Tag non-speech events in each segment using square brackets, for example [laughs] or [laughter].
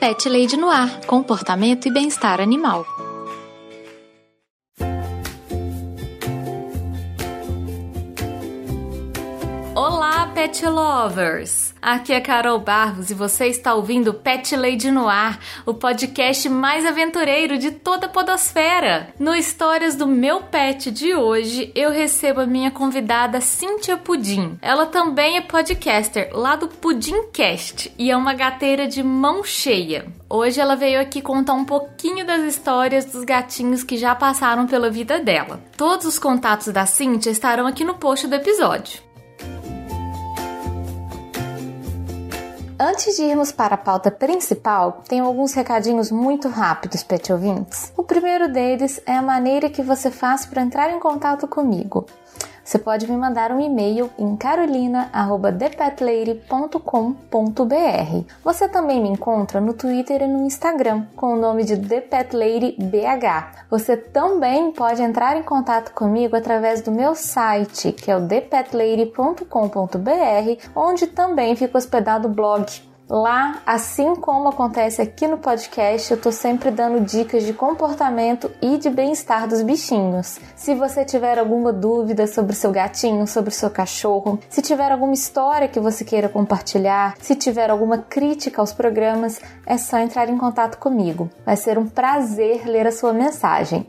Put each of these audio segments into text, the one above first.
Pet Lady Noir, comportamento e bem-estar animal. Olá, pet lovers! Aqui é Carol Barros e você está ouvindo Pet Lady no Ar, o podcast mais aventureiro de toda a podosfera. No Histórias do Meu Pet de hoje, eu recebo a minha convidada Cíntia Pudim. Ela também é podcaster lá do Pudimcast e é uma gateira de mão cheia. Hoje ela veio aqui contar um pouquinho das histórias dos gatinhos que já passaram pela vida dela. Todos os contatos da Cíntia estarão aqui no post do episódio. Antes de irmos para a pauta principal, tenho alguns recadinhos muito rápidos, pet ouvintes. O primeiro deles é a maneira que você faz para entrar em contato comigo. Você pode me mandar um e-mail em carolina@thepetlady.com.br. Você também me encontra no Twitter e no Instagram com o nome de ThePetLadyBH. Você também pode entrar em contato comigo através do meu site, que é o thepetlady.com.br, onde também fica hospedado o blog Lá, assim como acontece aqui no podcast, eu tô sempre dando dicas de comportamento e de bem-estar dos bichinhos. Se você tiver alguma dúvida sobre seu gatinho, sobre seu cachorro, se tiver alguma história que você queira compartilhar, se tiver alguma crítica aos programas, é só entrar em contato comigo. Vai ser um prazer ler a sua mensagem.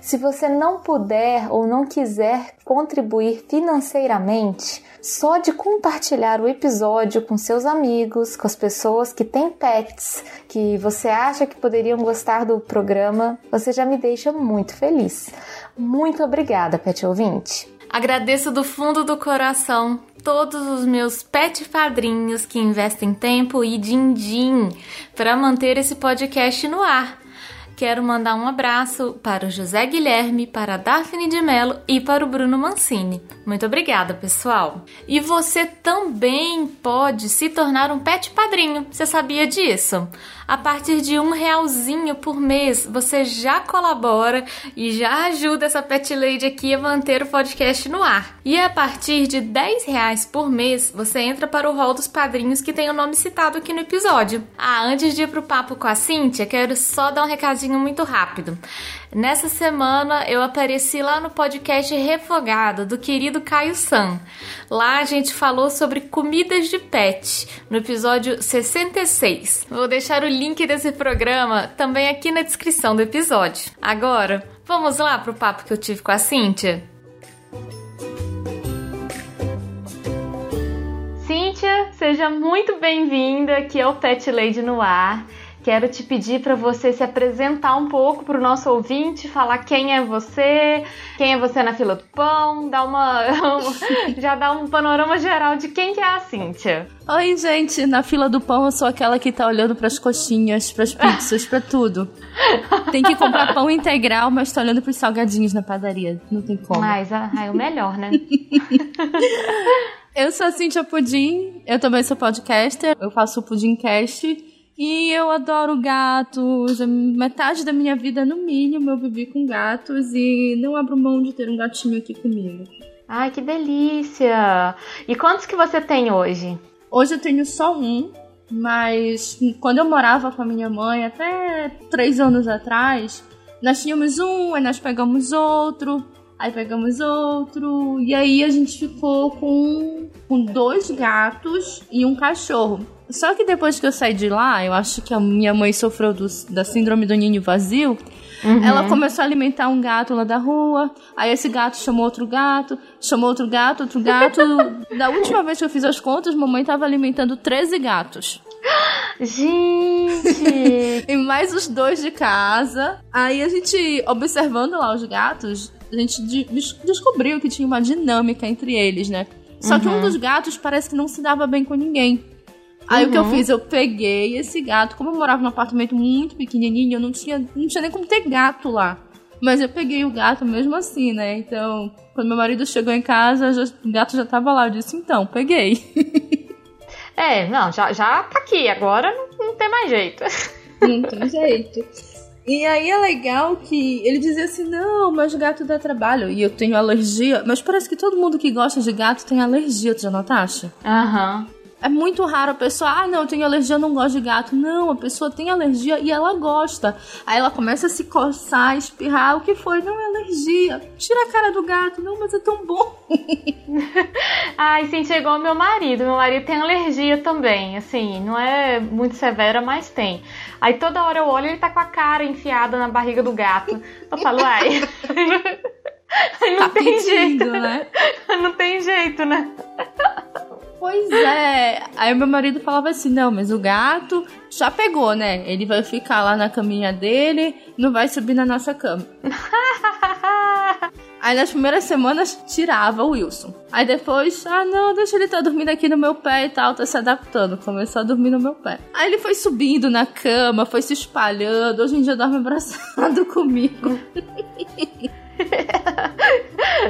Se você não puder ou não quiser contribuir financeiramente, só de compartilhar o episódio com seus amigos, com as pessoas que têm pets, que você acha que poderiam gostar do programa, você já me deixa muito feliz. Muito obrigada, pet ouvinte. Agradeço do fundo do coração todos os meus pet padrinhos que investem tempo e din-din para manter esse podcast no ar. Quero mandar um abraço para o José Guilherme, para a Daphne de Mello e para o Bruno Mancini. Muito obrigada, pessoal! E você também pode se tornar um pet padrinho. Você sabia disso? A partir de um realzinho por mês, você já colabora e já ajuda essa pet lady aqui a manter o podcast no ar. E a partir de 10 reais por mês, você entra para o rol dos padrinhos que tem o nome citado aqui no episódio. Ah, antes de ir pro papo com a Cíntia, quero só dar um recadinho muito rápido. Nessa semana eu apareci lá no podcast Refogado do querido Caio San. Lá a gente falou sobre comidas de pet, no episódio 66. Vou deixar o link desse programa também aqui na descrição do episódio. Agora, vamos lá pro papo que eu tive com a Cíntia? Cíntia, seja muito bem-vinda aqui ao Pet Lady no Ar. Quero te pedir para você se apresentar um pouco para o nosso ouvinte, falar quem é você, quem é você na fila do pão, dar uma [laughs] já dar um panorama geral de quem que é a Cíntia. Oi, gente, na fila do pão eu sou aquela que tá olhando para as coxinhas, para as pizzas, para tudo. Tem que comprar pão integral, mas tá olhando para os salgadinhos na padaria, não tem como. Mas ah, é o melhor, né? [laughs] eu sou a Cíntia Pudim, eu também sou podcaster, eu faço o Pudimcast e eu adoro gatos. Metade da minha vida, no mínimo, eu vivi com gatos e não abro mão de ter um gatinho aqui comigo. Ai, que delícia! E quantos que você tem hoje? Hoje eu tenho só um, mas quando eu morava com a minha mãe, até três anos atrás, nós tínhamos um, aí nós pegamos outro, aí pegamos outro, e aí a gente ficou com, com dois gatos e um cachorro. Só que depois que eu saí de lá, eu acho que a minha mãe sofreu do, da síndrome do ninho vazio. Uhum. Ela começou a alimentar um gato lá da rua. Aí esse gato chamou outro gato, chamou outro gato, outro gato. [laughs] da última vez que eu fiz as contas, mamãe estava alimentando 13 gatos. Gente! [laughs] e mais os dois de casa. Aí a gente, observando lá os gatos, a gente de descobriu que tinha uma dinâmica entre eles, né? Só uhum. que um uhum. dos gatos parece que não se dava bem com ninguém. Aí uhum. o que eu uhum. fiz? Eu peguei esse gato. Como eu morava num apartamento muito pequenininho, eu não tinha, não tinha nem como ter gato lá. Mas eu peguei o gato mesmo assim, né? Então, quando meu marido chegou em casa, já, o gato já tava lá. Eu disse, então, peguei. [laughs] é, não, já, já tá aqui. Agora não, não tem mais jeito. [laughs] Não tem jeito. E aí é legal que ele dizia assim: não, mas gato dá trabalho. E eu tenho alergia. Mas parece que todo mundo que gosta de gato tem alergia, tu já notaste? Aham. Uhum. É muito raro a pessoa, ah, não, eu tenho alergia, eu não gosto de gato. Não, a pessoa tem alergia e ela gosta. Aí ela começa a se coçar, espirrar. O que foi? Não é alergia. Tira a cara do gato. Não, mas é tão bom. [laughs] Ai, sim, chegou meu marido. Meu marido tem alergia também. Assim, não é muito severa, mas tem. Aí toda hora eu olho e ele tá com a cara enfiada na barriga do gato. Eu falo, ai. [laughs] não tá tem pedindo, jeito, né? Não tem jeito, né? [laughs] Pois é. Aí meu marido falava assim: não, mas o gato já pegou, né? Ele vai ficar lá na caminha dele, não vai subir na nossa cama. [laughs] Aí nas primeiras semanas tirava o Wilson. Aí depois, ah não, deixa ele estar tá dormindo aqui no meu pé e tal, tá se adaptando. Começou a dormir no meu pé. Aí ele foi subindo na cama, foi se espalhando. Hoje em dia dorme abraçado [laughs] comigo. [laughs]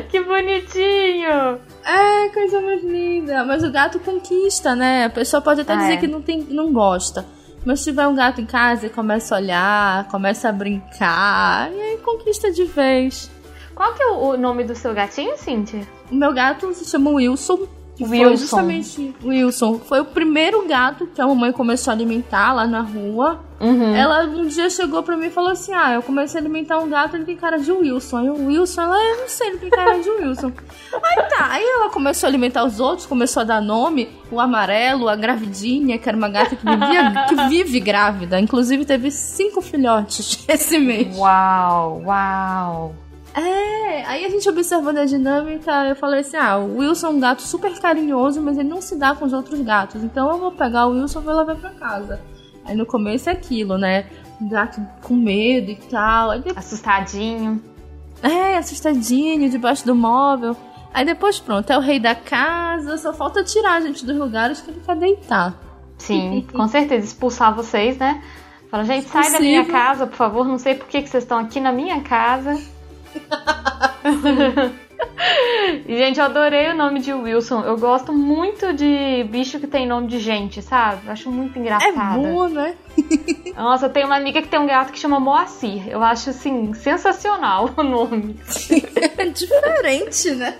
que bonitinho! É, coisa mais linda. Mas o gato conquista, né? A pessoa pode até ah, dizer é. que não, tem, não gosta. Mas se tiver um gato em casa e começa a olhar, começa a brincar, e aí conquista de vez. Qual que é o nome do seu gatinho, Cintia? O meu gato se chama Wilson Wilson. Foi justamente Wilson. Foi o primeiro gato que a mamãe começou a alimentar lá na rua. Uhum. Ela um dia chegou pra mim e falou assim: Ah, eu comecei a alimentar um gato, ele tem cara de Wilson. Aí o Wilson, ela, eu não sei, ele tem cara de Wilson. [laughs] aí tá, aí ela começou a alimentar os outros, começou a dar nome: o amarelo, a gravidinha, que era uma gata que, vivia, [laughs] que vive grávida. Inclusive teve cinco filhotes [laughs] esse mês. Uau, uau. É, aí a gente observando a dinâmica, eu falei assim: ah, o Wilson é um gato super carinhoso, mas ele não se dá com os outros gatos. Então eu vou pegar o Wilson e vou levar pra casa. Aí no começo é aquilo, né? Gato com medo e tal. Depois... Assustadinho. É, assustadinho, debaixo do móvel. Aí depois pronto, é o rei da casa, só falta tirar a gente dos lugares que ele quer deitar. Sim, [laughs] com certeza, expulsar vocês, né? Fala, gente, sai da minha casa, por favor, não sei por que, que vocês estão aqui na minha casa. [laughs] gente, eu adorei o nome de Wilson. Eu gosto muito de bicho que tem nome de gente, sabe? Eu acho muito engraçado. É bom, né? [laughs] Nossa, eu tenho uma amiga que tem um gato que chama Moacir. Eu acho, assim, sensacional o nome. É diferente, né?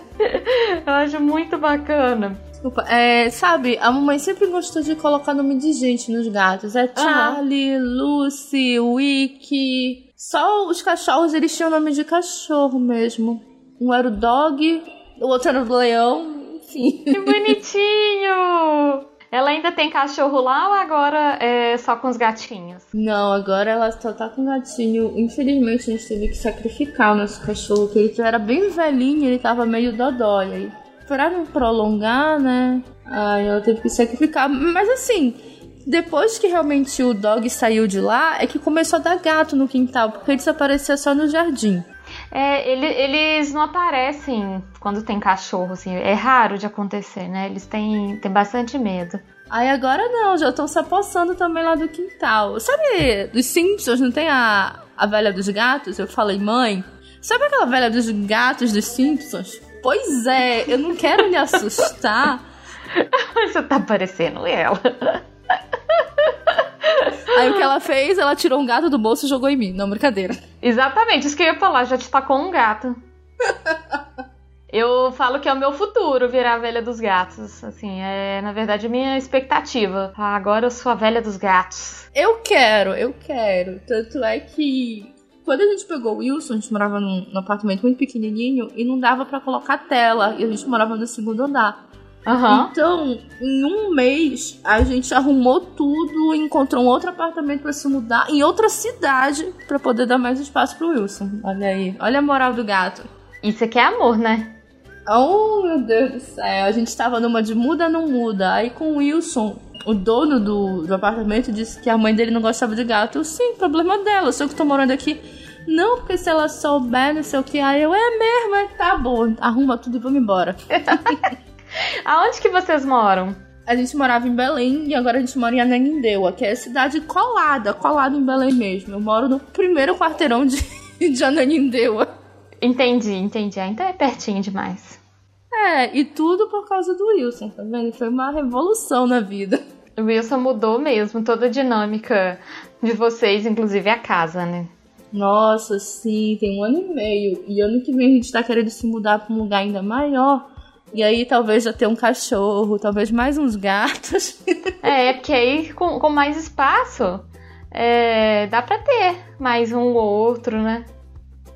Eu acho muito bacana. Desculpa, é, sabe, a mamãe sempre gostou de colocar nome de gente nos gatos. É Charlie, uhum. Lucy, Wiki. Só os cachorros, eles tinham nome de cachorro mesmo. Um era o dog, o outro era o leão, enfim. Que bonitinho! Ela ainda tem cachorro lá ou agora é só com os gatinhos? Não, agora ela só tá com gatinho. Infelizmente a gente teve que sacrificar o nosso cachorro, que ele era bem velhinho, ele tava meio dodói. Aí, pra não prolongar, né? Aí ela teve que sacrificar. Mas assim, depois que realmente o dog saiu de lá, é que começou a dar gato no quintal, porque eles apareciam só no jardim. É, ele, eles não aparecem quando tem cachorro, assim. É raro de acontecer, né? Eles têm, têm bastante medo. Aí agora não, já estão se apossando também lá do quintal. Sabe, dos Simpsons, não tem a, a velha dos gatos? Eu falei, mãe, sabe aquela velha dos gatos dos Simpsons? Pois é, eu não quero lhe assustar. [laughs] Você tá parecendo ela. Aí o que ela fez, ela tirou um gato do bolso e jogou em mim. Não, brincadeira. Exatamente, isso que eu ia falar, já te tacou um gato. Eu falo que é o meu futuro virar a velha dos gatos. Assim, é na verdade a minha expectativa. Ah, agora eu sou a velha dos gatos. Eu quero, eu quero. Tanto é que quando a gente pegou o Wilson, a gente morava num, num apartamento muito pequenininho e não dava para colocar tela. E a gente morava no segundo andar. Uhum. Então, em um mês, a gente arrumou tudo, encontrou um outro apartamento para se mudar em outra cidade para poder dar mais espaço pro Wilson. Olha aí, olha a moral do gato. Isso aqui é amor, né? Oh, meu Deus do céu. A gente tava numa de muda não muda. Aí com o Wilson, o dono do, do apartamento, disse que a mãe dele não gostava de gato. Eu, sim, problema dela. Eu sou que tô morando aqui. Não, porque se ela souber, não sei o que. Aí eu, é mesmo, é, tá bom. Arruma tudo e vamos embora. [laughs] [laughs] Aonde que vocês moram? A gente morava em Belém e agora a gente mora em Ananindeua, que é a cidade colada, colada em Belém mesmo. Eu moro no primeiro quarteirão de, [laughs] de Ananindeua. Entendi, entendi. Então é pertinho demais. É, e tudo por causa do Wilson, tá vendo? Foi uma revolução na vida. O Wilson mudou mesmo toda a dinâmica de vocês, inclusive a casa, né? Nossa, sim, tem um ano e meio. E ano que vem a gente tá querendo se mudar pra um lugar ainda maior. E aí talvez já ter um cachorro, talvez mais uns gatos. [laughs] é, porque aí com, com mais espaço é, dá pra ter mais um ou outro, né?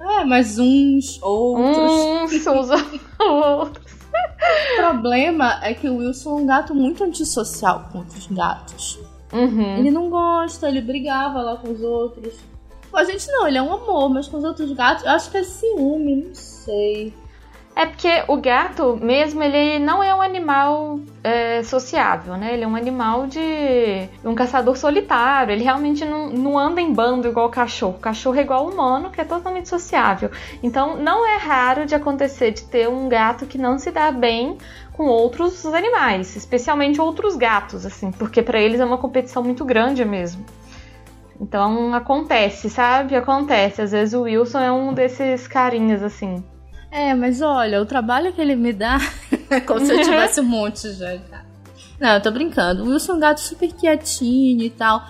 É, mais uns outros. Uns, [laughs] uns outros. O problema é que o Wilson é um gato muito antissocial com outros gatos. Uhum. Ele não gosta, ele brigava lá com os outros. Com a gente não, ele é um amor, mas com os outros gatos, eu acho que é ciúme, não sei. É porque o gato mesmo, ele não é um animal é, sociável, né? Ele é um animal de um caçador solitário. Ele realmente não, não anda em bando igual o cachorro. O cachorro é igual ao humano, que é totalmente sociável. Então, não é raro de acontecer de ter um gato que não se dá bem com outros animais, especialmente outros gatos, assim, porque para eles é uma competição muito grande mesmo. Então acontece, sabe? Acontece. Às vezes o Wilson é um desses carinhas assim. É, mas olha, o trabalho que ele me dá [laughs] é como se eu tivesse um monte já, cara. Não, eu tô brincando. O Wilson é um gato super quietinho e tal.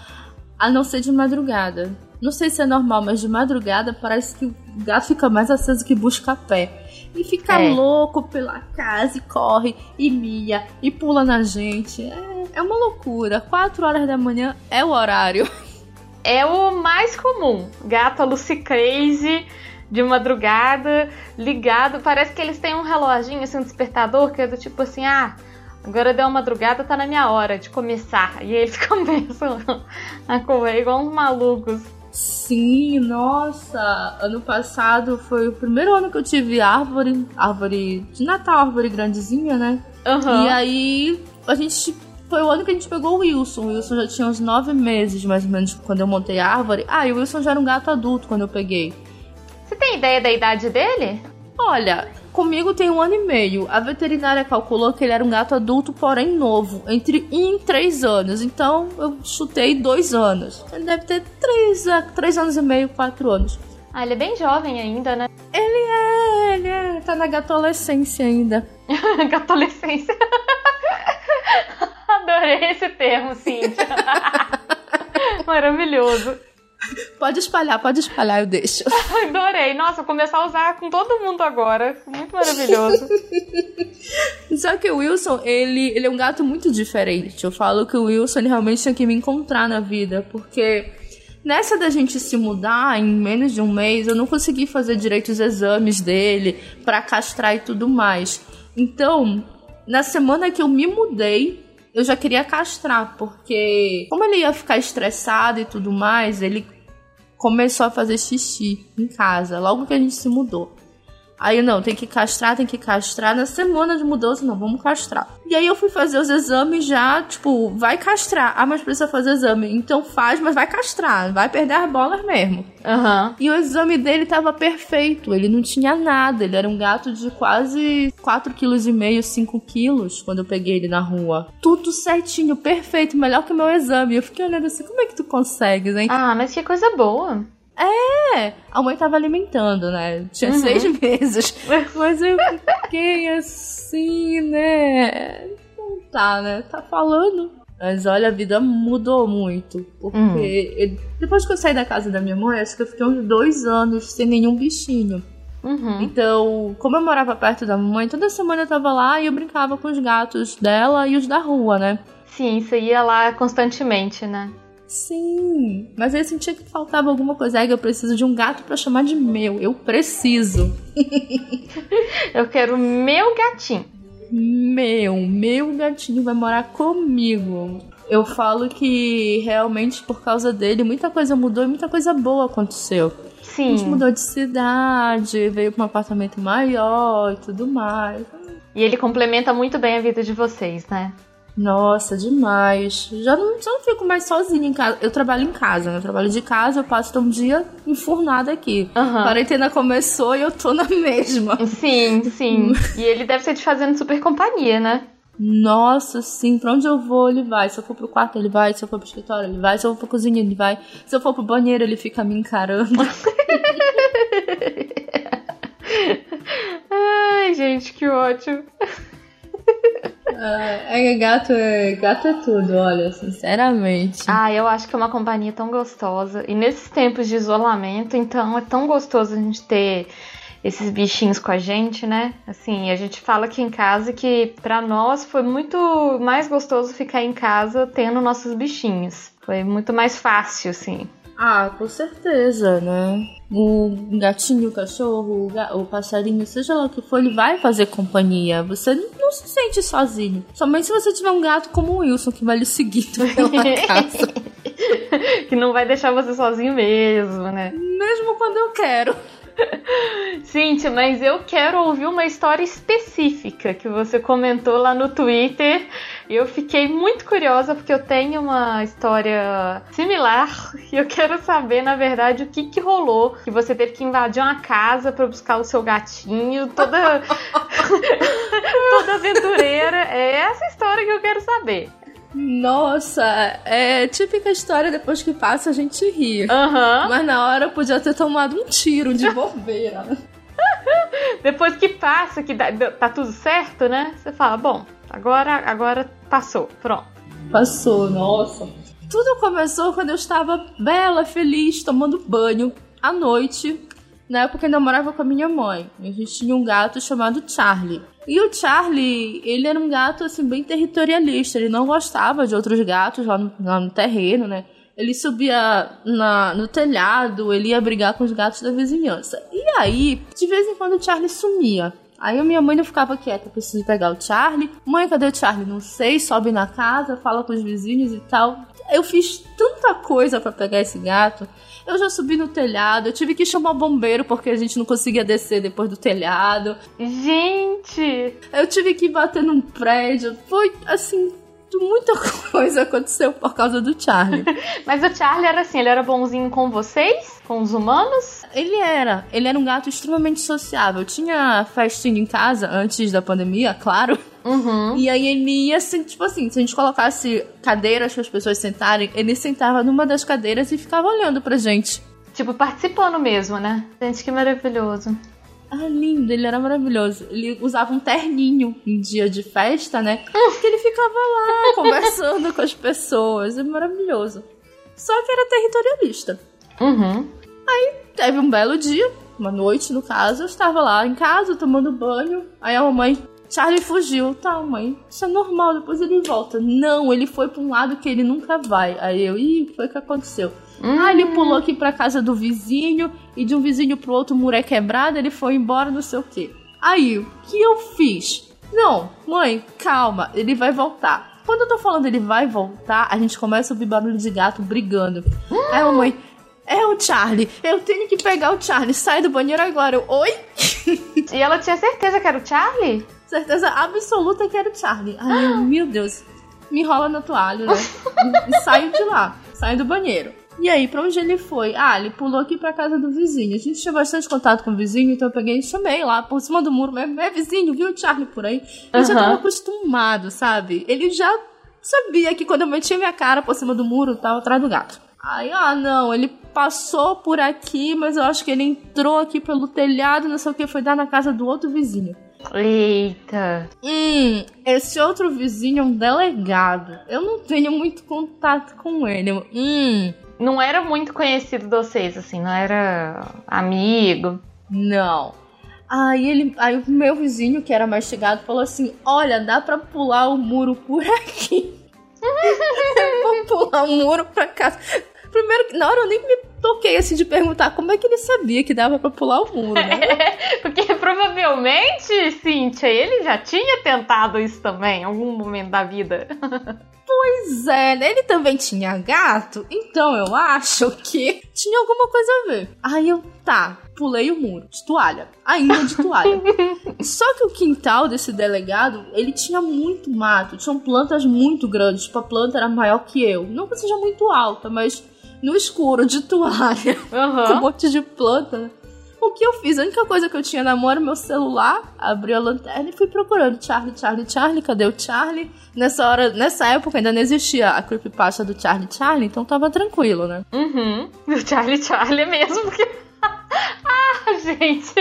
A não ser de madrugada. Não sei se é normal, mas de madrugada parece que o gato fica mais aceso que busca pé. E fica é. louco pela casa e corre e mia e pula na gente. É, é uma loucura. Quatro horas da manhã é o horário. É o mais comum. Gato Lucy Crazy de madrugada, ligado. Parece que eles têm um reloginho, assim, um despertador, que é do tipo assim, ah, agora deu uma madrugada, tá na minha hora de começar. E eles [laughs] começam a correr igual uns malucos. Sim, nossa! Ano passado foi o primeiro ano que eu tive árvore, árvore de Natal, árvore grandezinha, né? Uhum. E aí a gente foi o ano que a gente pegou o Wilson. O Wilson já tinha uns nove meses, mais ou menos, quando eu montei a árvore. Ah, e o Wilson já era um gato adulto quando eu peguei. Você tem ideia da idade dele? Olha, comigo tem um ano e meio. A veterinária calculou que ele era um gato adulto, porém novo, entre 1 e 3 anos. Então eu chutei 2 anos. Ele deve ter 3, 3 anos e meio, 4 anos. Ah, ele é bem jovem ainda, né? [laughs] Ele é, ele é, tá na gatolescência ainda. gatolescência. [laughs] Adorei esse termo, Cíntia. [laughs] Maravilhoso. Pode espalhar, pode espalhar, eu deixo. [laughs] Adorei. Nossa, vou começar a usar com todo mundo agora. Muito maravilhoso. [laughs] Só que o Wilson, ele, ele é um gato muito diferente. Eu falo que o Wilson ele realmente tinha que me encontrar na vida, porque nessa da gente se mudar em menos de um mês, eu não consegui fazer direito os exames dele para castrar e tudo mais. Então, na semana que eu me mudei, eu já queria castrar, porque como ele ia ficar estressado e tudo mais, ele começou a fazer xixi em casa, logo que a gente se mudou. Aí não, tem que castrar, tem que castrar. Na semana de mudança, não, vamos castrar. E aí eu fui fazer os exames já, tipo, vai castrar. Ah, mas precisa fazer exame. Então faz, mas vai castrar. Vai perder as bolas mesmo. Uhum. E o exame dele tava perfeito. Ele não tinha nada. Ele era um gato de quase 4,5 kg, 5 quilos quando eu peguei ele na rua. Tudo certinho, perfeito, melhor que o meu exame. Eu fiquei olhando assim, como é que tu consegues, hein? Ah, mas que coisa boa. É, a mãe tava alimentando, né? Tinha uhum. seis meses. [laughs] Mas eu fiquei assim, né? Não tá, né? Tá falando. Mas olha, a vida mudou muito. Porque uhum. depois que eu saí da casa da minha mãe, acho que eu fiquei uns dois anos sem nenhum bichinho. Uhum. Então, como eu morava perto da mamãe, toda semana eu tava lá e eu brincava com os gatos dela e os da rua, né? Sim, você ia lá constantemente, né? Sim, mas eu sentia que faltava alguma coisa. Aí eu preciso de um gato para chamar de meu. Eu preciso. [laughs] eu quero meu gatinho. Meu, meu gatinho vai morar comigo. Eu falo que realmente por causa dele muita coisa mudou e muita coisa boa aconteceu. Sim. A gente mudou de cidade, veio para um apartamento maior e tudo mais. E ele complementa muito bem a vida de vocês, né? Nossa, demais. Já não, já não fico mais sozinha em casa. Eu trabalho em casa, né? Eu trabalho de casa, eu passo um dia enfurnada aqui. Uhum. A quarentena começou e eu tô na [laughs] mesma. Sim, sim. [laughs] e ele deve ser te fazendo super companhia, né? Nossa, sim, pra onde eu vou, ele vai. Se eu for pro quarto, ele vai. Se eu for pro escritório, ele vai. Se eu for pra cozinha, ele vai. Se eu for pro banheiro, ele fica me encarando. [laughs] Ai, gente, que ótimo. É, é, gato é gato é tudo, olha, sinceramente. Ah, eu acho que é uma companhia tão gostosa. E nesses tempos de isolamento, então é tão gostoso a gente ter esses bichinhos com a gente, né? Assim, a gente fala aqui em casa que para nós foi muito mais gostoso ficar em casa tendo nossos bichinhos. Foi muito mais fácil, assim. Ah, com certeza, né? O gatinho, o cachorro, o, passarinho, seja lá o que for, ele vai fazer companhia. Você não se sente sozinho. Somente se você tiver um gato como o Wilson que vai lhe seguir [laughs] pela casa. [laughs] que não vai deixar você sozinho mesmo, né? Mesmo quando eu quero. Cíntia, mas eu quero ouvir uma história específica que você comentou lá no Twitter. Eu fiquei muito curiosa porque eu tenho uma história similar [laughs] e eu quero saber, na verdade, o que que rolou. Que você teve que invadir uma casa para buscar o seu gatinho, toda [laughs] toda aventureira. É essa história que eu quero saber. Nossa, é típica história depois que passa a gente ri. Uhum. Mas na hora eu podia ter tomado um tiro de bobeira. [laughs] depois que passa, que dá, tá tudo certo, né? Você fala, bom, agora, agora passou, pronto. Passou, nossa. Tudo começou quando eu estava bela, feliz, tomando banho à noite. Na época eu ainda morava com a minha mãe. A gente tinha um gato chamado Charlie. E o Charlie, ele era um gato, assim, bem territorialista. Ele não gostava de outros gatos lá no, lá no terreno, né? Ele subia na, no telhado, ele ia brigar com os gatos da vizinhança. E aí, de vez em quando, o Charlie sumia. Aí a minha mãe não ficava quieta, preciso pegar o Charlie. Mãe, cadê o Charlie? Não sei, sobe na casa, fala com os vizinhos e tal. Eu fiz tanta coisa para pegar esse gato. Eu já subi no telhado, eu tive que chamar bombeiro porque a gente não conseguia descer depois do telhado. Gente! Eu tive que bater num prédio. Foi assim, muita [laughs] coisa aconteceu por causa do Charlie. [laughs] Mas o Charlie era assim, ele era bonzinho com vocês? Com os humanos? Ele era. Ele era um gato extremamente sociável. Tinha festinha em casa antes da pandemia, claro. Uhum. E aí ele ia assim, tipo assim, se a gente colocasse cadeiras para as pessoas sentarem, ele sentava numa das cadeiras e ficava olhando pra gente. Tipo, participando mesmo, né? Gente, que maravilhoso. Ah, lindo, ele era maravilhoso. Ele usava um terninho em dia de festa, né? Porque ele ficava lá [laughs] conversando com as pessoas. É maravilhoso. Só que era territorialista. Uhum. Aí teve um belo dia, uma noite no caso, eu estava lá em casa tomando banho. Aí a mamãe, Charlie fugiu. Tá, mãe, isso é normal, depois ele volta. Não, ele foi pra um lado que ele nunca vai. Aí eu, ih, foi o que aconteceu? Hum. Ah, ele pulou aqui pra casa do vizinho e de um vizinho pro outro o muro é quebrado, ele foi embora, não sei o que. Aí, o que eu fiz? Não, mãe, calma, ele vai voltar. Quando eu tô falando ele vai voltar, a gente começa a ouvir barulho de gato brigando. Hum. Aí a mãe, é o Charlie. Eu tenho que pegar o Charlie. Sai do banheiro agora. Eu, Oi? e ela tinha certeza que era o Charlie? Certeza absoluta que era o Charlie. Ai, ah. meu Deus. Me enrola no toalho, né? e saio de lá. Saio do banheiro. E aí, pra onde ele foi? Ah, ele pulou aqui pra casa do vizinho. A gente tinha bastante contato com o vizinho, então eu peguei e chamei lá por cima do muro. Mas é vizinho, viu o Charlie por aí? Ele uhum. já tava acostumado, sabe? Ele já sabia que quando eu metia minha cara por cima do muro, tava atrás do gato. Aí, ah, não, ele passou por aqui, mas eu acho que ele entrou aqui pelo telhado, não sei o que, foi dar na casa do outro vizinho. Eita. Hum, esse outro vizinho é um delegado. Eu não tenho muito contato com ele. Hum. Não era muito conhecido de vocês, assim, não era amigo. Não. Aí ele, aí o meu vizinho, que era mais chegado, falou assim: Olha, dá pra pular o muro por aqui. [laughs] Vou pular o muro pra casa. Primeiro, na hora eu nem me toquei assim de perguntar como é que ele sabia que dava pra pular o muro, né? [laughs] porque provavelmente, Cíntia, ele já tinha tentado isso também em algum momento da vida. [laughs] Pois é, né? Ele também tinha gato, então eu acho que [laughs] tinha alguma coisa a ver. Aí eu, tá, pulei o muro, de toalha, ainda de toalha. Só que o quintal desse delegado, ele tinha muito mato, tinham plantas muito grandes, tipo, a planta era maior que eu. Não que seja muito alta, mas no escuro, de toalha, uhum. com um monte de planta? O que eu fiz? A única coisa que eu tinha na mão era meu celular, abri a lanterna e fui procurando Charlie, Charlie, Charlie, cadê o Charlie? Nessa hora, nessa época ainda não existia a creepypasta do Charlie, Charlie, então tava tranquilo, né? Uhum. [laughs] Do Charlie, Charlie mesmo, porque... [laughs] ah, gente,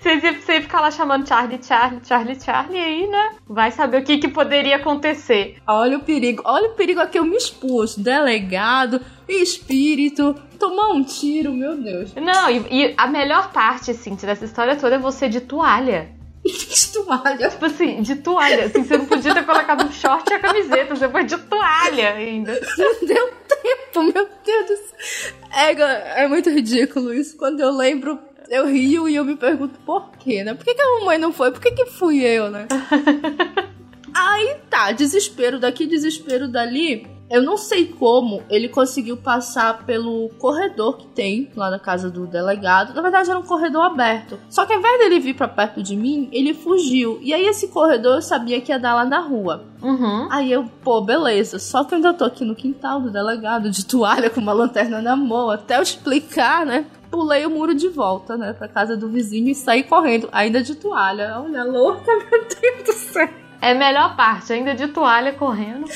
você ficar lá chamando Charlie, Charlie, Charlie, Charlie aí, né? Vai saber o que, que poderia acontecer. Olha o perigo, olha o perigo a que eu me expus. Delegado, espírito, tomar um tiro, meu Deus. Não, e, e a melhor parte, assim, dessa história toda é você de toalha. [laughs] de toalha? Tipo assim, de toalha. Assim, você não podia ter colocado um short e a camiseta, você foi de toalha ainda. Não [laughs] deu tempo, meu Deus do céu. É, é muito ridículo isso. Quando eu lembro, eu rio e eu me pergunto por quê, né? Por que, que a mamãe não foi? Por que, que fui eu, né? [laughs] Aí tá, desespero daqui, desespero dali. Eu não sei como ele conseguiu passar pelo corredor que tem lá na casa do delegado. Na verdade, era um corredor aberto. Só que ao invés dele vir para perto de mim, ele fugiu. E aí, esse corredor eu sabia que ia dar lá na rua. Uhum. Aí eu, pô, beleza. Só que eu ainda tô aqui no quintal do delegado, de toalha, com uma lanterna na mão, até eu explicar, né? Pulei o muro de volta, né, pra casa do vizinho e saí correndo, ainda de toalha. Olha, louca, [laughs] meu Deus do céu. É a melhor parte, ainda de toalha correndo.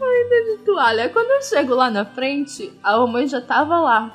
Ainda de toalha. Quando eu chego lá na frente, a mamãe já tava lá.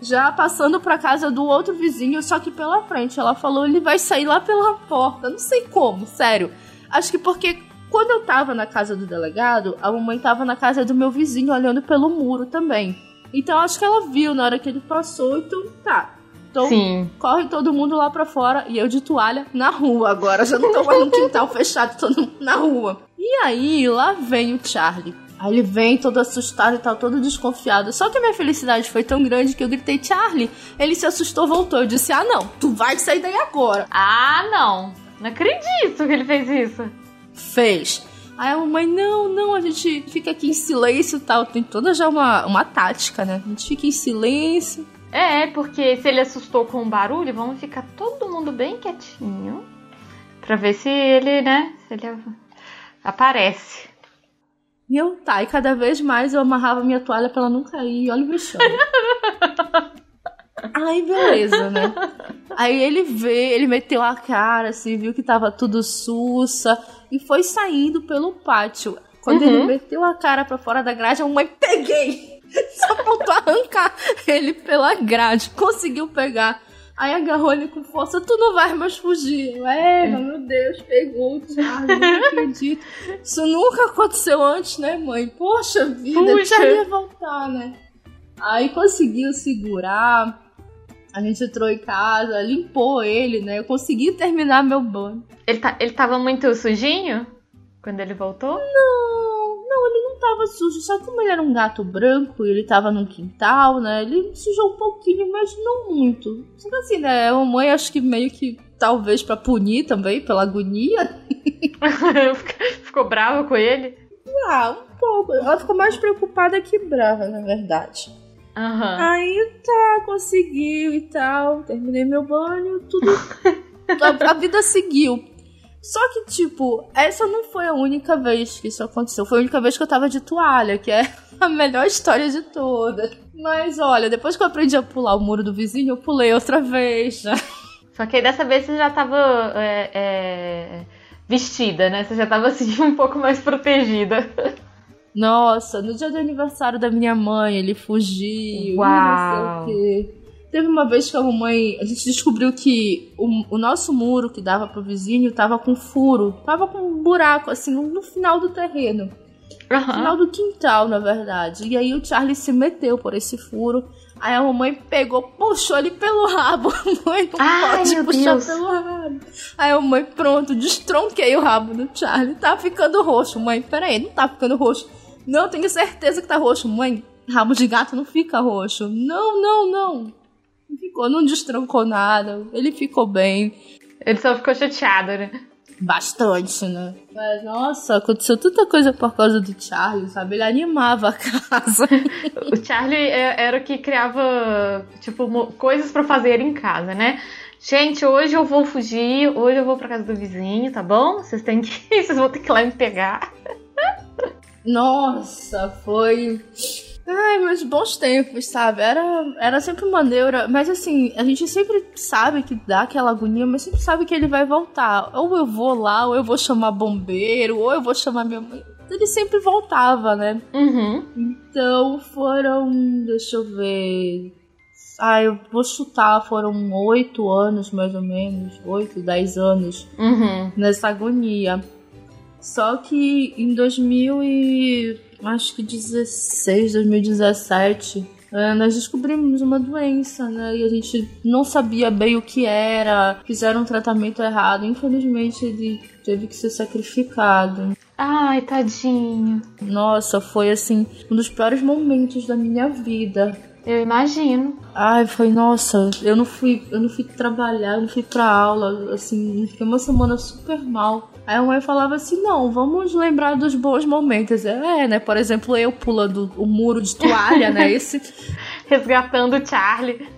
Já passando pra casa do outro vizinho, só que pela frente. Ela falou, ele vai sair lá pela porta. Não sei como, sério. Acho que porque quando eu tava na casa do delegado, a mamãe tava na casa do meu vizinho olhando pelo muro também. Então acho que ela viu na hora que ele passou, então tá. Então Sim. corre todo mundo lá pra fora e eu de toalha na rua agora. Já não tô mais no quintal [laughs] fechado, tô na rua. E aí, lá vem o Charlie. Aí ele vem todo assustado e tal, todo desconfiado. Só que a minha felicidade foi tão grande que eu gritei, Charlie. Ele se assustou, voltou. Eu disse, ah não, tu vai sair daí agora. Ah não, não acredito que ele fez isso. Fez. Aí a mamãe, não, não, a gente fica aqui em silêncio e tal. Tem toda já uma, uma tática, né? A gente fica em silêncio. É, porque se ele assustou com o barulho, vamos ficar todo mundo bem quietinho. Pra ver se ele, né? Se ele aparece. E eu, tá, e cada vez mais eu amarrava minha toalha pra ela não cair. Olha o bichão. [laughs] Aí, beleza, né? Aí ele vê, ele meteu a cara, assim, viu que tava tudo sussa e foi saindo pelo pátio. Quando uhum. ele meteu a cara pra fora da grade, a mãe peguei! [laughs] Só faltou arrancar ele pela grade. Conseguiu pegar. Aí agarrou ele com força, tu não vai mais fugir. É, meu Deus, pegou o Charlie, não acredito. Isso nunca aconteceu antes, né, mãe? Poxa vida, Puxa. Charlie ia voltar, né? Aí conseguiu segurar. A gente entrou em casa, limpou ele, né? Eu consegui terminar meu banho. Ele, tá, ele tava muito sujinho quando ele voltou? Não tava sujo, só que como ele era um gato branco e ele tava no quintal, né? Ele sujou um pouquinho, mas não muito. Só que assim, né? A mamãe acho que meio que talvez para punir também, pela agonia. [laughs] ficou brava com ele? Ah, um pouco. Ela ficou mais preocupada que brava, na verdade. Uhum. Aí tá, conseguiu e tal. Terminei meu banho, tudo. [laughs] a, a vida seguiu. Só que, tipo, essa não foi a única vez que isso aconteceu. Foi a única vez que eu tava de toalha, que é a melhor história de todas. Mas olha, depois que eu aprendi a pular o muro do vizinho, eu pulei outra vez. Né? Só que dessa vez você já tava é, é, vestida, né? Você já tava assim [laughs] um pouco mais protegida. Nossa, no dia do aniversário da minha mãe, ele fugiu. Uau! Não sei o quê. Teve uma vez que a mamãe. A gente descobriu que o, o nosso muro que dava pro vizinho tava com furo. Tava com um buraco, assim, no final do terreno. Uhum. No final do quintal, na verdade. E aí o Charlie se meteu por esse furo. Aí a mamãe pegou, puxou ele pelo rabo. [laughs] Mãe não Ai, pode puxar Deus. pelo rabo. Aí a mãe, pronto, destronquei o rabo do Charlie. Tá ficando roxo, mãe. Pera aí, não tá ficando roxo. Não, tenho certeza que tá roxo, mãe. Rabo de gato não fica roxo. Não, não, não ficou, não destrancou nada. Ele ficou bem. Ele só ficou chateado, né? bastante, né? Mas, nossa, aconteceu tanta coisa por causa do Charlie, sabe? Ele animava a casa. [laughs] o Charlie é, era o que criava, tipo, coisas para fazer em casa, né? Gente, hoje eu vou fugir, hoje eu vou pra casa do vizinho, tá bom? Vocês têm que. [laughs] Vocês vão ter que ir lá me pegar. Nossa, foi. Ai, mas bons tempos, sabe? Era, era sempre maneira. Mas assim, a gente sempre sabe que dá aquela agonia, mas sempre sabe que ele vai voltar. Ou eu vou lá, ou eu vou chamar bombeiro, ou eu vou chamar minha mãe. Ele sempre voltava, né? Uhum. Então foram. Deixa eu ver. Ah, eu vou chutar, foram oito anos mais ou menos, oito, dez anos uhum. nessa agonia. Só que em 2000 e acho que 16, 2017, é, nós descobrimos uma doença, né? E a gente não sabia bem o que era, fizeram um tratamento errado. Infelizmente, ele teve que ser sacrificado. Ai, tadinho. Nossa, foi assim, um dos piores momentos da minha vida. Eu imagino. Ai, foi, nossa, eu não fui, eu não fui trabalhar, eu não fui pra aula, assim, fiquei uma semana super mal. Aí a mãe falava assim: não, vamos lembrar dos bons momentos. É, né? Por exemplo, eu pulando o muro de toalha, né? [laughs] Esse. Resgatando o Charlie.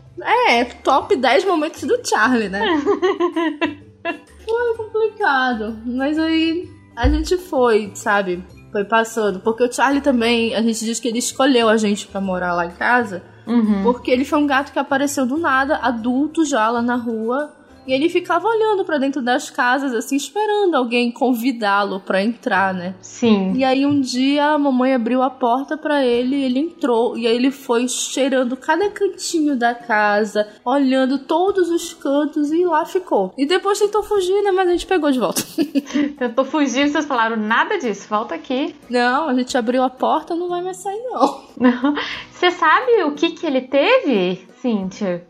É, top 10 momentos do Charlie, né? [laughs] foi complicado. Mas aí a gente foi, sabe? Foi passando. Porque o Charlie também, a gente diz que ele escolheu a gente para morar lá em casa. Uhum. Porque ele foi um gato que apareceu do nada, adulto já lá na rua. E ele ficava olhando para dentro das casas, assim, esperando alguém convidá-lo para entrar, né? Sim. E aí um dia a mamãe abriu a porta para ele, ele entrou e aí ele foi cheirando cada cantinho da casa, olhando todos os cantos e lá ficou. E depois tentou fugir, né? Mas a gente pegou de volta. [laughs] tentou fugir, vocês falaram nada disso, volta aqui. Não, a gente abriu a porta, não vai mais sair não. Não. [laughs] Você sabe o que que ele teve, Cíntia?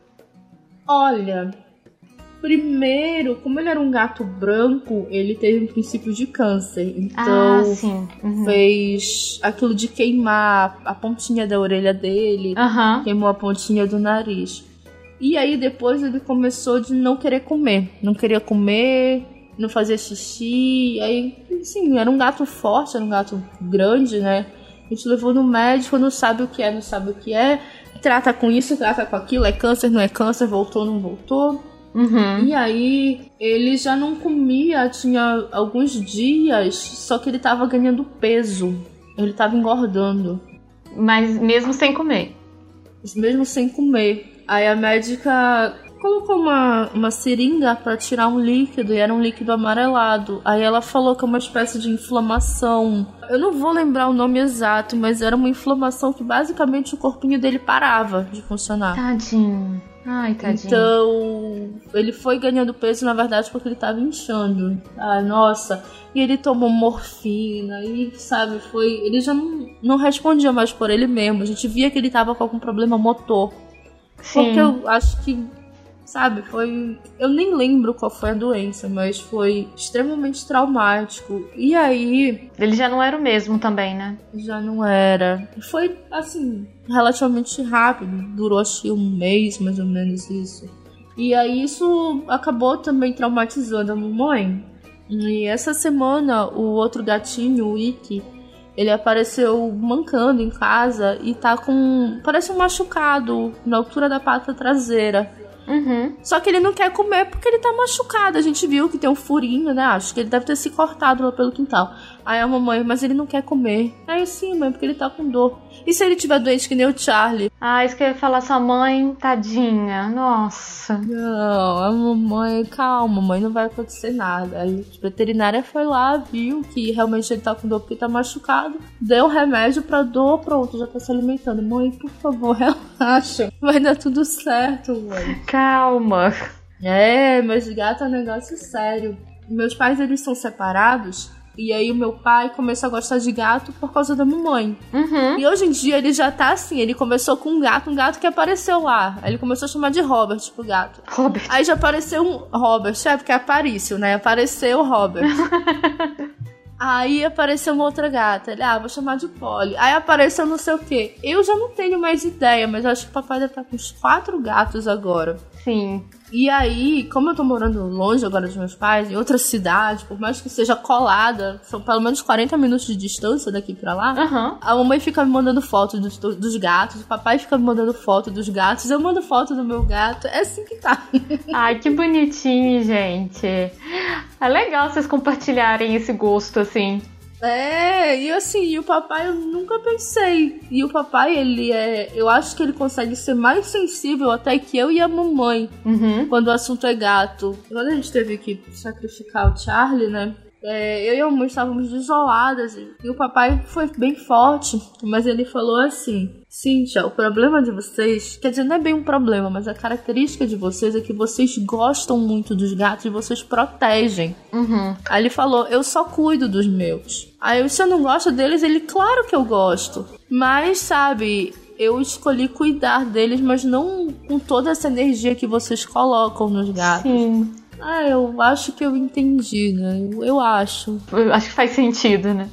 Olha, Primeiro, como ele era um gato branco, ele teve um princípio de câncer. Então, ah, uhum. fez aquilo de queimar a pontinha da orelha dele, uhum. queimou a pontinha do nariz. E aí depois ele começou de não querer comer. Não queria comer, não fazia xixi. Aí, sim, era um gato forte, era um gato grande, né? A gente levou no médico, não sabe o que é, não sabe o que é. Trata com isso, trata com aquilo, é câncer, não é câncer, voltou, não voltou. Uhum. E aí ele já não comia, tinha alguns dias, só que ele tava ganhando peso. Ele tava engordando. Mas mesmo sem comer? Mesmo sem comer. Aí a médica colocou uma, uma seringa para tirar um líquido e era um líquido amarelado. Aí ela falou que é uma espécie de inflamação. Eu não vou lembrar o nome exato, mas era uma inflamação que basicamente o corpinho dele parava de funcionar. Tadinho. Ai, tadinho. Então, ele foi ganhando peso, na verdade, porque ele tava inchando. Ai, nossa. E ele tomou morfina, e, sabe, foi. Ele já não, não respondia mais por ele mesmo. A gente via que ele tava com algum problema motor. Sim. Porque eu acho que sabe? Foi. Eu nem lembro qual foi a doença, mas foi extremamente traumático. E aí. Ele já não era o mesmo também, né? Já não era. Foi, assim, relativamente rápido. Durou acho que um mês, mais ou menos isso. E aí isso acabou também traumatizando a mamãe. E essa semana o outro gatinho, o Iki, ele apareceu mancando em casa e tá com. Parece um machucado na altura da pata traseira. Uhum. Só que ele não quer comer porque ele tá machucado. A gente viu que tem um furinho, né? Acho que ele deve ter se cortado lá pelo quintal. Aí a mamãe, mas ele não quer comer. Aí sim, mãe, porque ele tá com dor. E se ele tiver doente que nem o Charlie? Ah, isso que eu ia falar, sua mãe, tadinha. Nossa. Não, a mamãe, calma, mãe, não vai acontecer nada. A veterinária foi lá, viu que realmente ele tá com dor porque tá machucado. Deu remédio pra dor, pronto, já tá se alimentando. Mãe, por favor, [laughs] relaxa. Vai dar tudo certo, mãe. Calma. É, mas gato é um negócio sério. Meus pais, eles são separados e aí o meu pai começou a gostar de gato por causa da mamãe. Uhum. E hoje em dia ele já tá assim, ele começou com um gato, um gato que apareceu lá. Aí ele começou a chamar de Robert, tipo gato. Robert. Aí já apareceu um Robert, é porque é Aparício, né? Apareceu o Robert. [laughs] Aí apareceu uma outra gata. Ele, ah, vou chamar de Polly. Aí apareceu não sei o que. Eu já não tenho mais ideia, mas acho que o papai deve estar com uns quatro gatos agora. Sim. E aí, como eu tô morando longe agora dos meus pais, em outra cidade, por mais que seja colada, são pelo menos 40 minutos de distância daqui pra lá, Uhum. a mamãe fica me mandando foto dos, dos gatos, o papai fica me mandando foto dos gatos, eu mando foto do meu gato, é assim que tá. [laughs] Ai, que bonitinho, gente. É legal vocês compartilharem esse gosto assim. É, e assim, e o papai eu nunca pensei. E o papai, ele é. Eu acho que ele consegue ser mais sensível até que eu e a mamãe Uhum. quando o assunto é gato. Quando a gente teve que sacrificar o Charlie, né? É, eu e a mamãe estávamos desoladas e, e o papai foi bem forte, mas ele falou assim: Cíntia, o problema de vocês, quer dizer, não é bem um problema, mas a característica de vocês é que vocês gostam muito dos gatos e vocês protegem. Uhum. Aí ele falou: Eu só cuido dos meus. Aí eu, se eu não gosto deles, ele, claro que eu gosto. Mas, sabe, eu escolhi cuidar deles, mas não com toda essa energia que vocês colocam nos gatos. Sim. Ah, eu acho que eu entendi, né? Eu, eu acho. Eu Acho que faz sentido, né?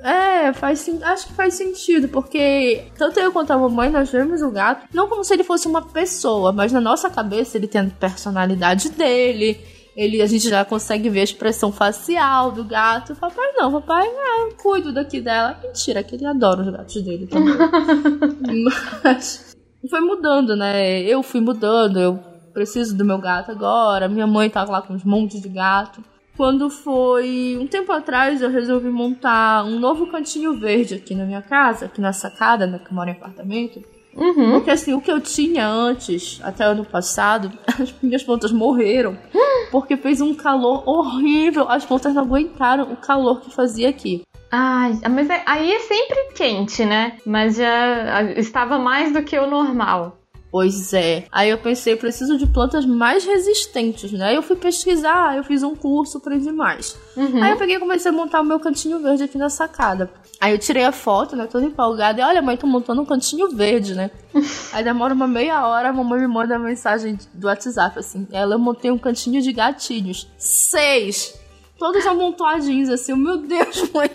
É, faz acho que faz sentido, porque tanto eu quanto a mamãe nós vemos o gato não como se ele fosse uma pessoa, mas na nossa cabeça ele tem a personalidade dele. Ele, a gente já consegue ver a expressão facial do gato. Papai não, papai, ah, eu cuido daqui dela. Mentira, que ele adora os gatos dele também. [laughs] Mas foi mudando, né? Eu fui mudando, eu preciso do meu gato agora. Minha mãe tava lá com uns montes de gato. Quando foi um tempo atrás, eu resolvi montar um novo cantinho verde aqui na minha casa, aqui na sacada, né, que eu moro em apartamento. Uhum. Porque assim, o que eu tinha antes, até ano passado, [laughs] as minhas plantas morreram. [gasps] Porque fez um calor horrível. As plantas não aguentaram o calor que fazia aqui. Ai, mas aí é sempre quente, né? Mas já ah, estava mais do que o normal. Pois é. Aí eu pensei, eu preciso de plantas mais resistentes, né? Aí eu fui pesquisar, eu fiz um curso, aprendi mais. Uhum. Aí eu peguei e comecei a montar o meu cantinho verde aqui na sacada. Aí eu tirei a foto, né? Toda empolgada. E olha, mãe, tô montando um cantinho verde, né? [laughs] Aí demora uma meia hora, a mamãe me manda mensagem do WhatsApp, assim. Ela, eu montei um cantinho de gatinhos. Seis! Todos amontoadinhos, assim. Meu Deus, mãe.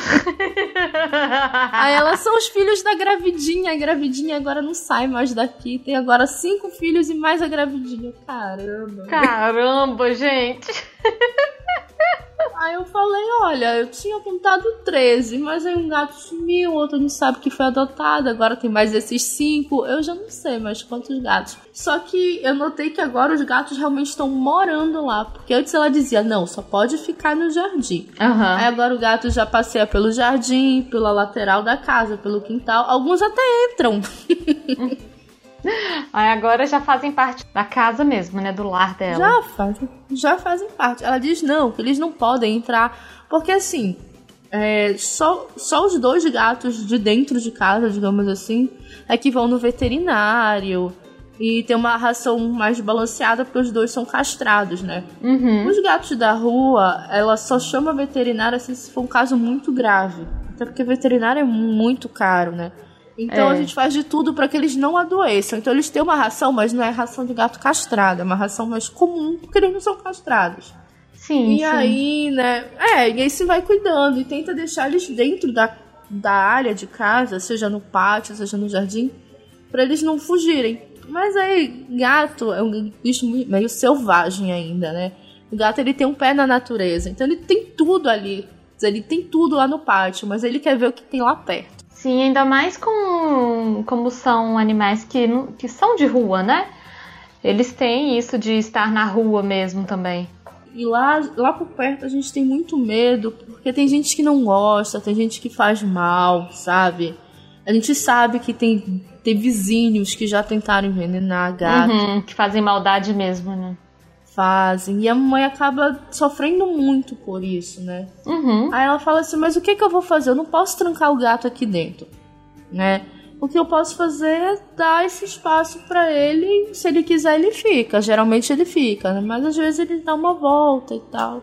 Aí elas são os filhos da gravidinha. A gravidinha agora não sai mais daqui. Tem agora cinco filhos e mais a gravidinha. Caramba. Caramba, gente. Aí eu falei, olha, eu tinha contado 13, mas aí um gato sumiu, outro não sabe que foi adotado, agora tem mais esses cinco, eu já não sei mais quantos gatos. Só que eu notei que agora os gatos realmente estão morando lá, porque antes ela dizia, não, só pode ficar no jardim. Aí Aham. agora o gato já passeia pelo jardim, pela lateral da casa, pelo quintal, alguns até entram. [laughs] Aí agora já fazem parte da casa mesmo, né? Do lar dela. Já fazem, já fazem parte. Ela diz não, que eles não podem entrar, porque assim, é, só, só os dois gatos de dentro de casa, digamos assim, é que vão no veterinário e tem uma ração mais balanceada porque os dois são castrados, né? Uhum. Os gatos da rua, ela só chama veterinária assim, se for um caso muito grave. Até porque veterinário é muito caro, né? Então É. a gente faz de tudo para que eles não adoeçam. Então eles têm uma ração, mas não é ração de gato castrado, é uma ração mais comum, porque eles não são castrados. Sim, E sim. aí, né? É, e aí se vai cuidando e tenta deixar eles dentro da, da área de casa, seja no pátio, seja no jardim, para eles não fugirem. Mas aí, gato é um bicho meio selvagem ainda, né? O gato ele tem um pé na natureza, então ele tem tudo ali. Ele tem tudo lá no pátio, mas ele quer ver o que tem lá perto. Sim, ainda mais com como são animais que, que são de rua, né? Eles têm isso de estar na rua mesmo também. E lá, lá por perto a gente tem muito medo, porque tem gente que não gosta, tem gente que faz mal, sabe? A gente sabe que tem, tem vizinhos que já tentaram envenenar gato, Uhum, que fazem maldade mesmo, né? Fazem, e a mamãe acaba sofrendo muito por isso, né? Uhum. Aí ela fala assim: Mas o que, que eu vou fazer? Eu não posso trancar o gato aqui dentro, né? O que eu posso fazer é dar esse espaço pra ele. Se ele quiser, ele fica. Geralmente ele fica, né? Mas às vezes ele dá uma volta e tal.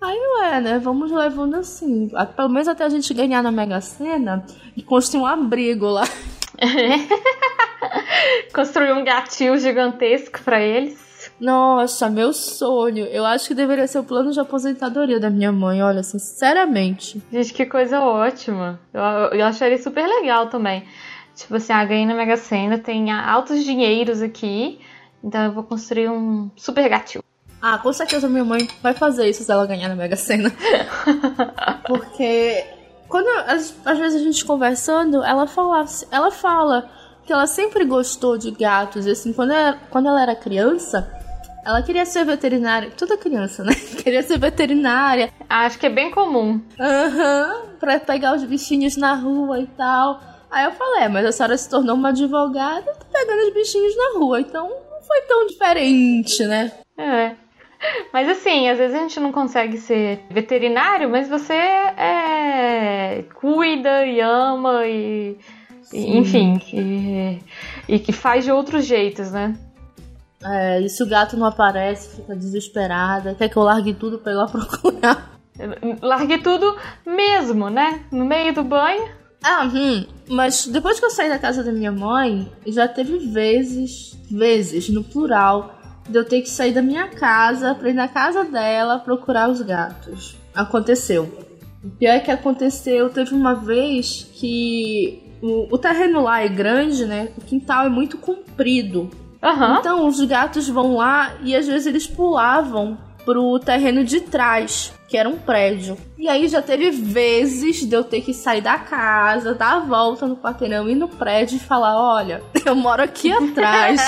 Aí ué, né? Vamos levando assim. Pelo menos até a gente ganhar na Mega Sena e construir um abrigo lá. [laughs] Construir um gatil gigantesco pra eles. Nossa, meu sonho. Eu acho que deveria ser o plano de aposentadoria da minha mãe. Olha, sinceramente. Gente, que coisa ótima. Eu, eu acharia super legal também. Tipo assim, ah, ganhei na Mega Sena, tem altos dinheiros aqui. Então eu vou construir um super gatil. Ah, com certeza minha mãe vai fazer isso se ela ganhar na Mega Sena. [laughs] Porque quando às, às vezes a gente conversando, ela fala, ela fala que ela sempre gostou de gatos. E assim, quando ela, quando ela era criança, ela queria ser veterinária. Toda criança, né? [laughs] Queria ser veterinária. Acho que é bem comum. Aham. Uhum, pra pegar os bichinhos na rua e tal. Aí eu falei, é, mas a senhora se tornou uma advogada tá pegando os bichinhos na rua. Então não foi tão diferente, né? É. Mas assim, às vezes a gente não consegue ser veterinário, mas você é, cuida e ama e, e enfim, e, e que faz de outros jeitos, né? É, e se o gato não aparece, fica desesperada, quer que eu largue tudo pra ir lá [laughs] procurar. Largue tudo mesmo, né? No meio do banho. Ah, hum. Mas depois que eu saí da casa da minha mãe, já teve vezes, vezes, no plural, de eu ter que sair da minha casa pra ir na casa dela procurar os gatos. Aconteceu. O pior é que aconteceu, teve uma vez que o, o terreno lá é grande, né? O quintal é muito comprido. Uhum. Então os gatos vão lá e às vezes eles pulavam pro terreno de trás, que era um prédio. E aí já teve vezes de eu ter que sair da casa, dar a volta no quarteirão, ir no prédio e falar: olha, [laughs] eu moro aqui atrás.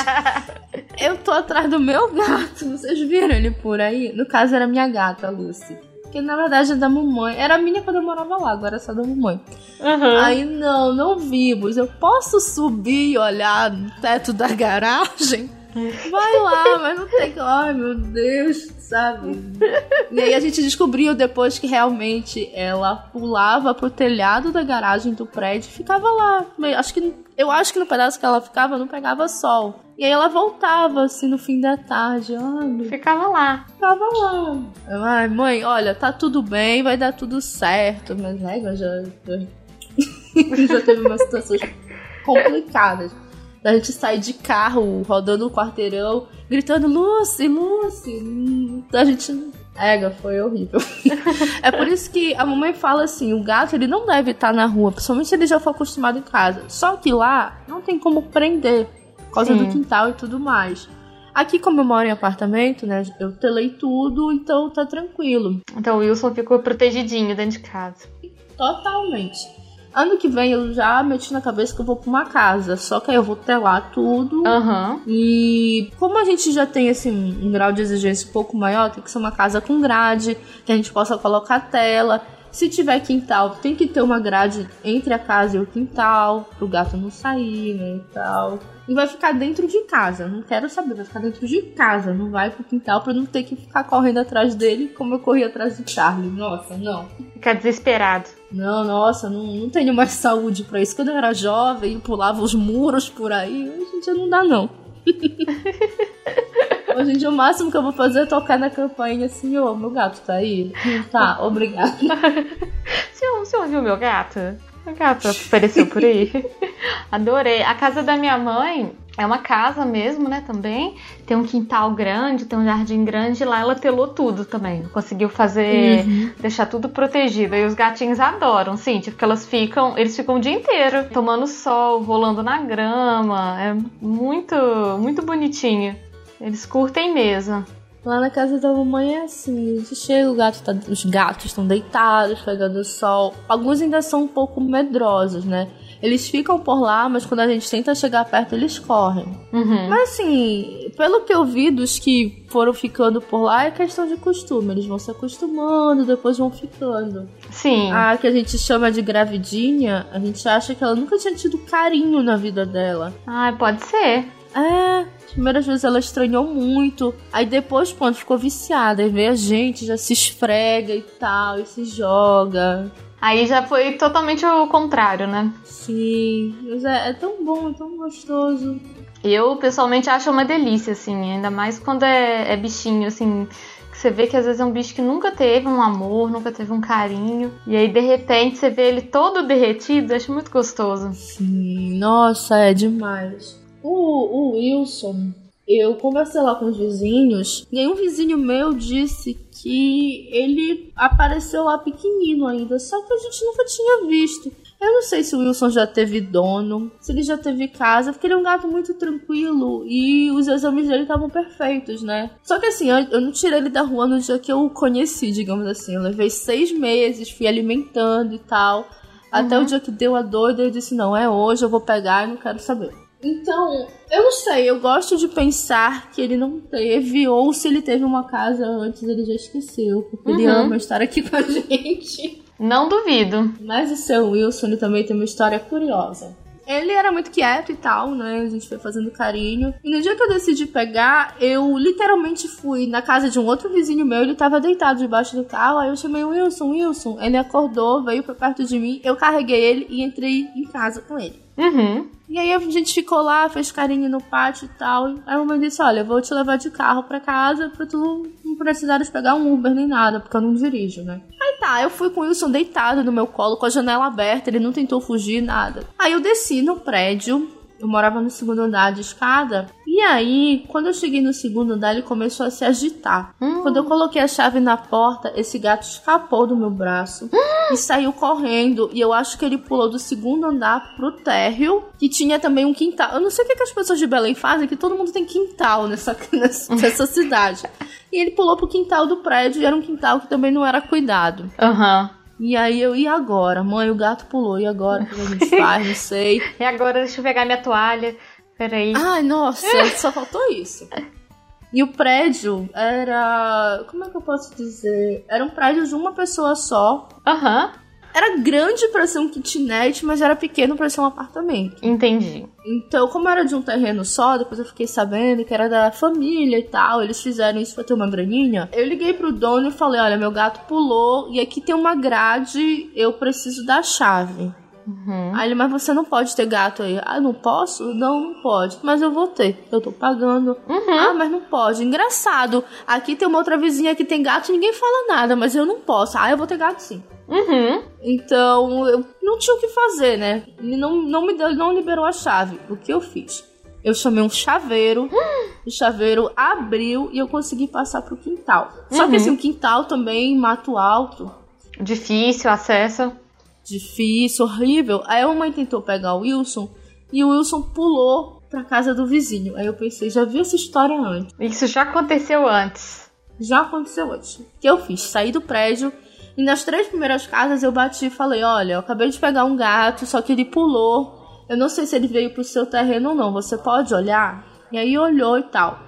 [laughs] eu tô atrás do meu gato. Vocês viram ele por aí? No caso, era minha gata, Lucy. Que na verdade é da mamãe. Era minha quando eu morava lá, agora é só da mamãe. Uhum. Aí não, não vimos. Eu posso subir e olhar no teto da garagem? [laughs] Vai lá, mas não tem. Ai, meu Deus, sabe? E aí a gente descobriu depois que realmente ela pulava pro telhado da garagem do prédio e ficava lá. Acho que eu acho que no pedaço que ela ficava não pegava sol. E aí ela voltava assim no fim da tarde. Ai, ficava lá. Ficava lá. Ai, mãe, olha, tá tudo bem, vai dar tudo certo. Mas né, já, já, [laughs] já teve umas situações complicadas da gente sair de carro, rodando o quarteirão, gritando Lucy, Lucy. A gente. Ega, foi horrível. [laughs] é por isso que a mamãe fala assim: o gato ele não deve estar na rua, principalmente se ele já for acostumado em casa. Só que lá não tem como prender, por causa Sim. do quintal e tudo mais. Aqui, como eu moro em apartamento, né? Eu telei tudo, então tá tranquilo. Então o Wilson ficou protegidinho dentro de casa. Totalmente. Ano que vem eu já meti na cabeça que eu vou pra uma casa. Só que aí eu vou telar tudo. Uhum. E como a gente já tem assim, um grau de exigência um pouco maior, tem que ser uma casa com grade, que a gente possa colocar tela. Se tiver quintal, tem que ter uma grade entre a casa e o quintal, pro gato não sair, né, e tal. E vai ficar dentro de casa, não quero saber, vai ficar dentro de casa, não vai pro quintal pra não ter que ficar correndo atrás dele como eu corri atrás do Charlie. Nossa, não. Ficar desesperado. Não, nossa, não, não tenho mais [laughs] saúde para isso. Quando eu era jovem, pulava os muros por aí, hoje em dia não dá não. [laughs] Hoje em dia o máximo que eu vou fazer é tocar na campanha assim, ô, meu gato tá aí? Tá, [laughs] obrigado. você, você ouviu meu gato? O gato apareceu por aí. Adorei. A casa da minha mãe é uma casa mesmo, né? Também. Tem um quintal grande, tem um jardim grande. Lá ela telou tudo também. Conseguiu fazer. Uhum. deixar tudo protegido. E os gatinhos adoram, sim. Tipo, que elas ficam. Eles ficam o dia inteiro tomando sol, rolando na grama. É muito, muito bonitinho. Eles curtem mesmo. Lá na casa da mamãe é assim, você chega, o gato tá, os gatos estão deitados, pegando sol. Alguns ainda são um pouco medrosos, né? Eles ficam por lá, mas quando a gente tenta chegar perto, eles correm. Uhum. Mas assim, pelo que eu vi dos que foram ficando por lá, é questão de costume. Eles vão se acostumando, depois vão ficando. Sim. A que a gente chama de gravidinha, a gente acha que ela nunca tinha tido carinho na vida dela. Ah, pode ser. É, as primeiras vezes ela estranhou muito. Aí depois, quando ficou viciada, aí vê a gente, já se esfrega e tal, e se joga. Aí já foi totalmente o contrário, né? Sim, mas é, é tão bom, é tão gostoso. Eu, pessoalmente, acho uma delícia, assim, ainda mais quando é, é bichinho, assim, você vê que às vezes é um bicho que nunca teve um amor, nunca teve um carinho. E aí, de repente, você vê ele todo derretido, acho muito gostoso. Sim, nossa, é demais. O, o Wilson, eu conversei lá com os vizinhos e aí um vizinho meu disse que ele apareceu lá pequenino ainda, só que a gente nunca tinha visto. Eu não sei se o Wilson já teve dono, se ele já teve casa, porque ele é um gato muito tranquilo e os exames dele estavam perfeitos, né? Só que assim, eu, eu não tirei ele da rua no dia que eu o conheci, digamos assim. Eu levei seis meses, fui alimentando e tal. Até o dia que deu a doida, eu disse: não, é hoje, eu vou pegar e não quero saber. Então, eu não sei, eu gosto de pensar que ele não teve, ou se ele teve uma casa antes, ele já esqueceu, porque ele Uhum. ama estar aqui [laughs] com a gente. Não duvido. Mas o seu Wilson ele também tem uma história curiosa. Ele era muito quieto e tal, né? A gente foi fazendo carinho. E no dia que eu decidi pegar, eu literalmente fui na casa de um outro vizinho meu. Ele tava deitado debaixo do carro. Aí eu chamei o Wilson, Wilson. Ele acordou, veio pra perto de mim. Eu carreguei ele e entrei em casa com ele. Uhum. E aí a gente ficou lá, fez carinho no pátio e tal. Aí a mamãe disse: Olha, eu vou te levar de carro pra casa pra tu não precisares pegar um Uber nem nada, porque eu não dirijo, né? Aí tá, eu fui com o Wilson deitado no meu colo, com a janela aberta, ele não tentou fugir, nada. Aí eu desci no prédio. Eu morava no segundo andar de escada. E aí, quando eu cheguei no segundo andar, ele começou a se agitar. Hum. Quando eu coloquei a chave na porta, esse gato escapou do meu braço e saiu correndo. E eu acho que ele pulou do segundo andar pro térreo, que tinha também um quintal. Eu não sei o que, que as pessoas de Belém fazem, que todo mundo tem quintal nessa, [laughs] nessa, nessa cidade. E ele pulou pro quintal do prédio, e era um quintal que também não era cuidado. Aham. E aí eu, e agora? Mãe, o gato pulou, e agora? O que a gente faz? Não sei. E agora deixa eu pegar minha toalha. Peraí. Ai, nossa, [laughs] só faltou isso. E o prédio era. Como é que eu posso dizer? Era um prédio de uma pessoa só. Aham. Era grande pra ser um kitnet, mas era pequeno pra ser um apartamento. Entendi. Então, como era de um terreno só, depois eu fiquei sabendo que era da família e tal, eles fizeram isso pra ter uma graninha. Eu liguei pro dono e falei: Olha, meu gato pulou e aqui tem uma grade, eu preciso da chave. Uhum. Aí ele, mas você não pode ter gato aí. Ah, não posso? Não, não pode. Mas eu vou ter. Eu tô pagando. Uhum. Ah, mas não pode. Engraçado. Aqui tem uma outra vizinha que tem gato e ninguém fala nada, mas eu não posso. Ah, eu vou ter gato sim. Uhum. Então, eu não tinha o que fazer, né? Ele não, não me deu, não liberou a chave. O que eu fiz? Eu chamei um chaveiro, o chaveiro abriu e eu consegui passar pro quintal. Só Uhum. que assim, o quintal também, mato alto, Difícil acesso. Difícil, horrível. Aí a mamãe tentou pegar o Wilson e o Wilson pulou pra casa do vizinho. Aí eu pensei, já vi essa história antes. Isso já aconteceu antes. Já aconteceu antes. O que eu fiz? Saí do prédio e nas três primeiras casas eu bati e falei: Olha, eu acabei de pegar um gato, só que ele pulou. Eu não sei se ele veio pro seu terreno ou não. Você pode olhar? E aí olhou e tal.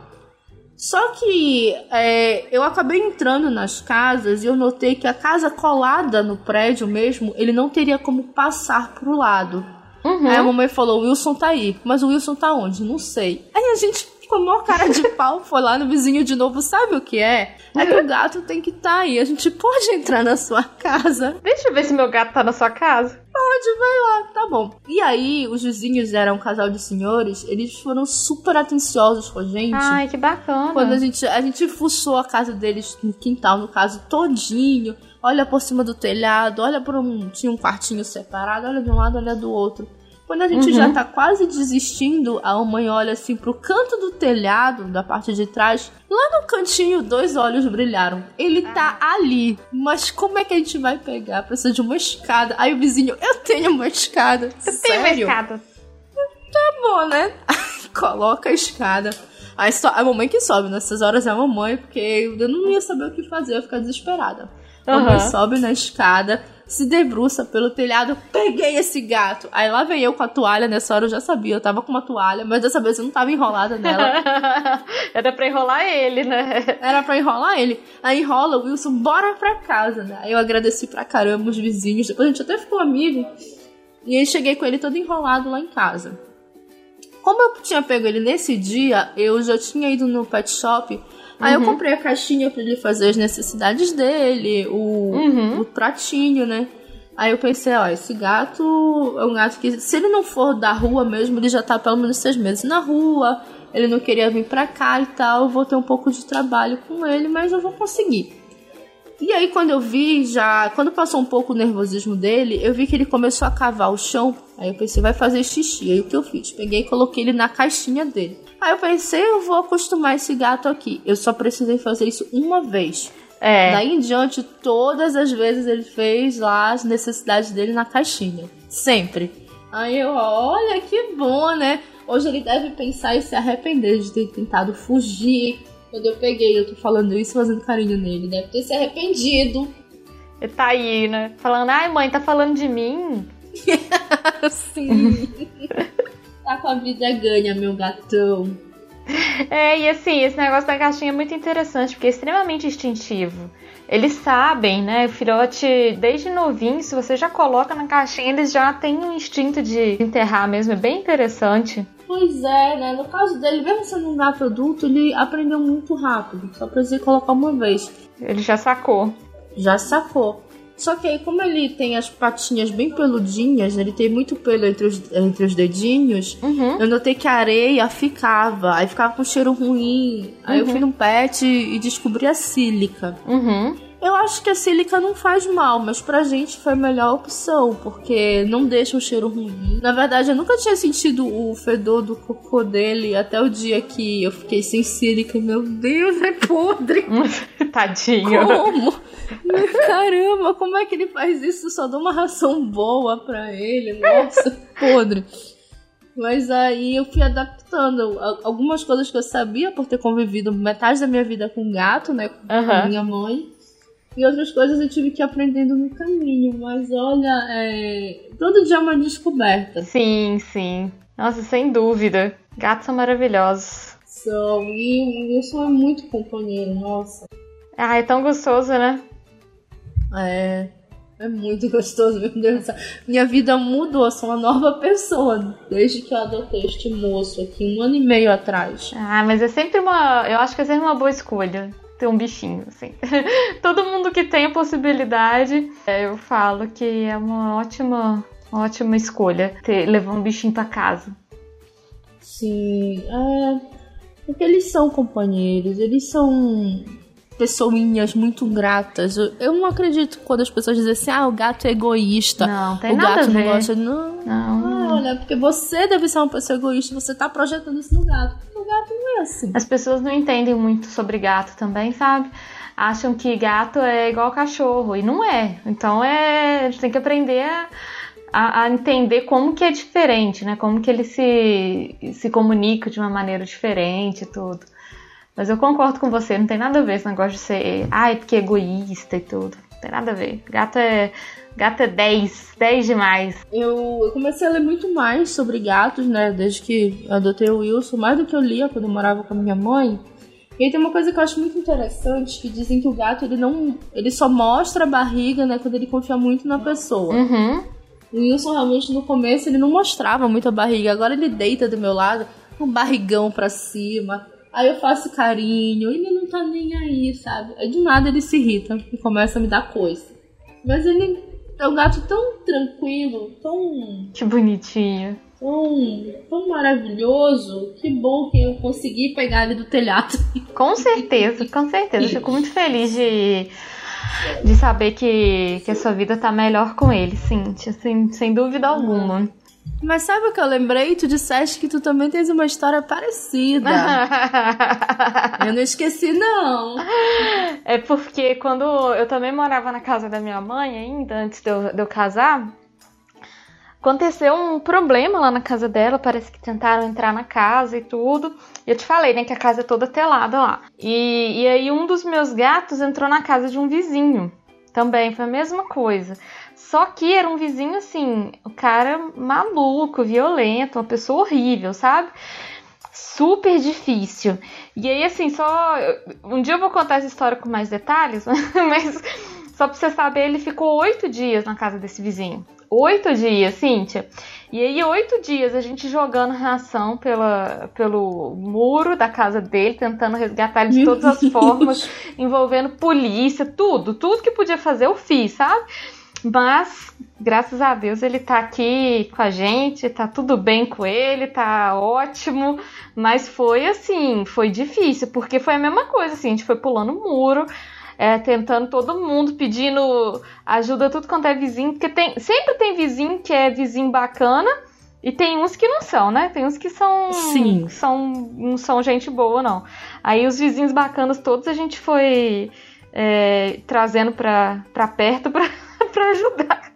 Só que é, eu acabei entrando nas casas e eu notei que a casa colada no prédio mesmo, ele não teria como passar pro lado. Uhum. Aí a mamãe falou: o Wilson tá aí. Mas o Wilson tá onde? Não sei. Aí a gente, com a maior cara de [laughs] pau, foi lá no vizinho de novo. Sabe o que é? É que o gato tem que estar tá aí. A gente pode entrar na sua casa? Deixa eu ver se meu gato tá na sua casa. Pode, vai lá. Tá bom. E aí, os vizinhos eram um casal de senhores. Eles foram super atenciosos com a gente. Ai, que bacana. Quando a gente, a gente fuçou a casa deles no quintal, no caso, todinho. Olha por cima do telhado, olha por um. Tinha um quartinho separado, olha de um lado, olha do outro. Quando a gente Uhum. já tá quase desistindo, a mãe olha assim pro canto do telhado, da parte de trás. Lá no cantinho, dois olhos brilharam. Ele tá ali. Mas como é que a gente vai pegar? Precisa de uma escada. Aí o vizinho, eu tenho uma escada. Uma Sério? escada. bom, né? Aí [laughs] coloca a escada. Aí só, a mamãe que sobe, nessas horas é a mamãe, porque eu não ia saber o que fazer, eu ia ficar desesperada. A mamãe sobe na escada, se debruça pelo telhado, peguei esse gato. Aí lá vem eu com a toalha, nessa hora eu já sabia, eu tava com uma toalha, mas dessa vez eu não tava enrolada nela. [laughs] Era pra enrolar ele, né? Era pra enrolar ele. Aí enrola o Wilson, bora pra casa, né? Aí eu agradeci pra caramba os vizinhos, depois a gente até ficou amigo. E aí cheguei com ele todo enrolado lá em casa. Como eu tinha pego ele nesse dia, eu já tinha ido no pet shop. Aí eu comprei a caixinha pra ele fazer as necessidades dele, o, Uhum. o pratinho, né? Aí eu pensei, ó, esse gato é um gato que, se ele não for da rua mesmo, ele já tá pelo menos seis meses na rua. Ele não queria vir pra cá e tal. Eu vou ter um pouco de trabalho com ele, mas eu vou conseguir. E aí, quando eu vi, já. Quando passou um pouco o nervosismo dele, eu vi que ele começou a cavar o chão. Aí eu pensei, vai fazer xixi. Aí o que eu fiz? Peguei e coloquei ele na caixinha dele. Aí eu pensei, eu vou acostumar esse gato aqui. Eu só precisei fazer isso uma vez. É. Daí em diante, todas as vezes ele fez lá as necessidades dele na caixinha. Sempre. Aí eu, olha que bom, né? Hoje ele deve pensar e se arrepender de ter tentado fugir. Quando eu peguei, eu tô falando isso fazendo carinho nele. Deve ter se arrependido. Ele tá aí, né? Falando, ai mãe, tá falando de mim? [laughs] Sim. [laughs] tá com a vida ganha, meu gatão. É, e assim, esse negócio da caixinha é muito interessante, porque é extremamente instintivo. Eles sabem, né? O filhote, desde novinho, se você já coloca na caixinha, eles já têm um instinto de enterrar mesmo. É bem interessante. Pois é, né? No caso dele, mesmo sendo um gato adulto, ele aprendeu muito rápido. Só precisa colocar uma vez. Ele já sacou. Já sacou. Só que aí, como ele tem as patinhas bem peludinhas, ele tem muito pelo entre os, entre os dedinhos, uhum. eu notei que a areia ficava, aí ficava com cheiro ruim. Aí uhum. eu fui no pet e descobri a sílica. Uhum. Eu acho que a sílica não faz mal, mas pra gente foi a melhor opção, porque não deixa o cheiro ruim. Na verdade, eu nunca tinha sentido o fedor do cocô dele até o dia que eu fiquei sem sílica. Meu Deus, é podre! [laughs] Tadinho. Como? Caramba, como é que ele faz isso? Só dá uma ração boa pra ele. Nossa, podre. Mas aí eu fui adaptando algumas coisas que eu sabia por ter convivido metade da minha vida com gato, né? Com uhum. minha mãe. E outras coisas eu tive que ir aprendendo no caminho. Mas olha, é... todo dia é uma descoberta. Sim, sim. Nossa, sem dúvida. Gatos são maravilhosos. São. E o Wilson é muito companheiro, nossa. Ah, é tão gostoso, né? É. É muito [laughs] gostoso, meu Deus. Minha vida mudou, sou uma nova pessoa desde que eu adotei este moço aqui, um ano e meio atrás. Ah, mas é sempre uma. Eu acho que é sempre uma boa escolha ter um bichinho, assim. [laughs] Todo mundo que tem a possibilidade, é, eu falo que é uma ótima, ótima escolha ter, levar um bichinho para casa. Sim, é. Porque eles são companheiros, eles são pessoinhas muito gratas. Eu, não acredito quando as pessoas dizem assim, ah, o gato é egoísta. Não, tem o nada gato a ver. não gosta. Não, não. Ah, olha, porque você deve ser uma pessoa egoísta, você tá projetando isso no gato. O gato não é assim. As pessoas não entendem muito sobre gato também, sabe? Acham que gato é igual cachorro, e não é. Então é. A gente tem que aprender a. A, a, entender como que é diferente, né? Como que ele se, se comunica de uma maneira diferente e tudo. Mas eu concordo com você, não tem nada a ver esse negócio de ser, ai, porque é egoísta e tudo. Não tem nada a ver. Gato é. Gato é 10, 10 demais. Eu, eu comecei a ler muito mais sobre gatos, né? Desde que adotei o Wilson, mais do que eu lia quando eu morava com a minha mãe. E aí tem uma coisa que eu acho muito interessante, que dizem que o gato, ele não. ele só mostra a barriga, né, quando ele confia muito na pessoa. Uhum. O Wilson realmente no começo ele não mostrava muito a barriga. Agora ele deita do meu lado, com um barrigão pra cima Aí eu faço carinho, ele não tá nem aí, sabe? Aí do nada ele se irrita e começa a me dar coisa. Mas ele é um gato tão tranquilo, tão. Que bonitinho. Tão, tão maravilhoso. Que bom que eu consegui pegar ele do telhado. [laughs] Com certeza, com certeza. Eu fico muito feliz de, de saber que, que a sua vida tá melhor com ele, Cintia, sem, sem dúvida alguma. Mas sabe o que eu lembrei? Tu disseste que tu também tens uma história parecida. [laughs] eu não esqueci, não. É porque quando eu também morava na casa da minha mãe ainda, antes de eu, de eu casar, aconteceu um problema lá na casa dela. Parece que tentaram entrar na casa e tudo. E eu te falei, né, que a casa é toda telada lá. E, e aí um dos meus gatos entrou na casa de um vizinho. Também foi a mesma coisa. Só que era um vizinho assim, o cara maluco, violento, uma pessoa horrível, sabe? Super difícil. E aí, assim, só. Um dia eu vou contar essa história com mais detalhes, [laughs] mas só pra você saber, ele ficou oito dias na casa desse vizinho. Oito dias, Cíntia. E aí, oito dias a gente jogando ração pela, pelo muro da casa dele, tentando resgatar ele de todas as formas, envolvendo polícia, tudo, tudo que podia fazer eu fiz, sabe? Mas, graças a Deus, ele tá aqui com a gente, tá tudo bem com ele, tá ótimo. Mas foi assim, foi difícil, porque foi a mesma coisa, assim, a gente foi pulando o muro, é, tentando todo mundo, pedindo ajuda tudo quanto é vizinho, porque tem, sempre tem vizinho que é vizinho bacana. E tem uns que não são, né? Tem uns que são. Sim. São, não são gente boa, não. Aí os vizinhos bacanas todos a gente foi é, trazendo pra, pra perto pra, pra ajudar.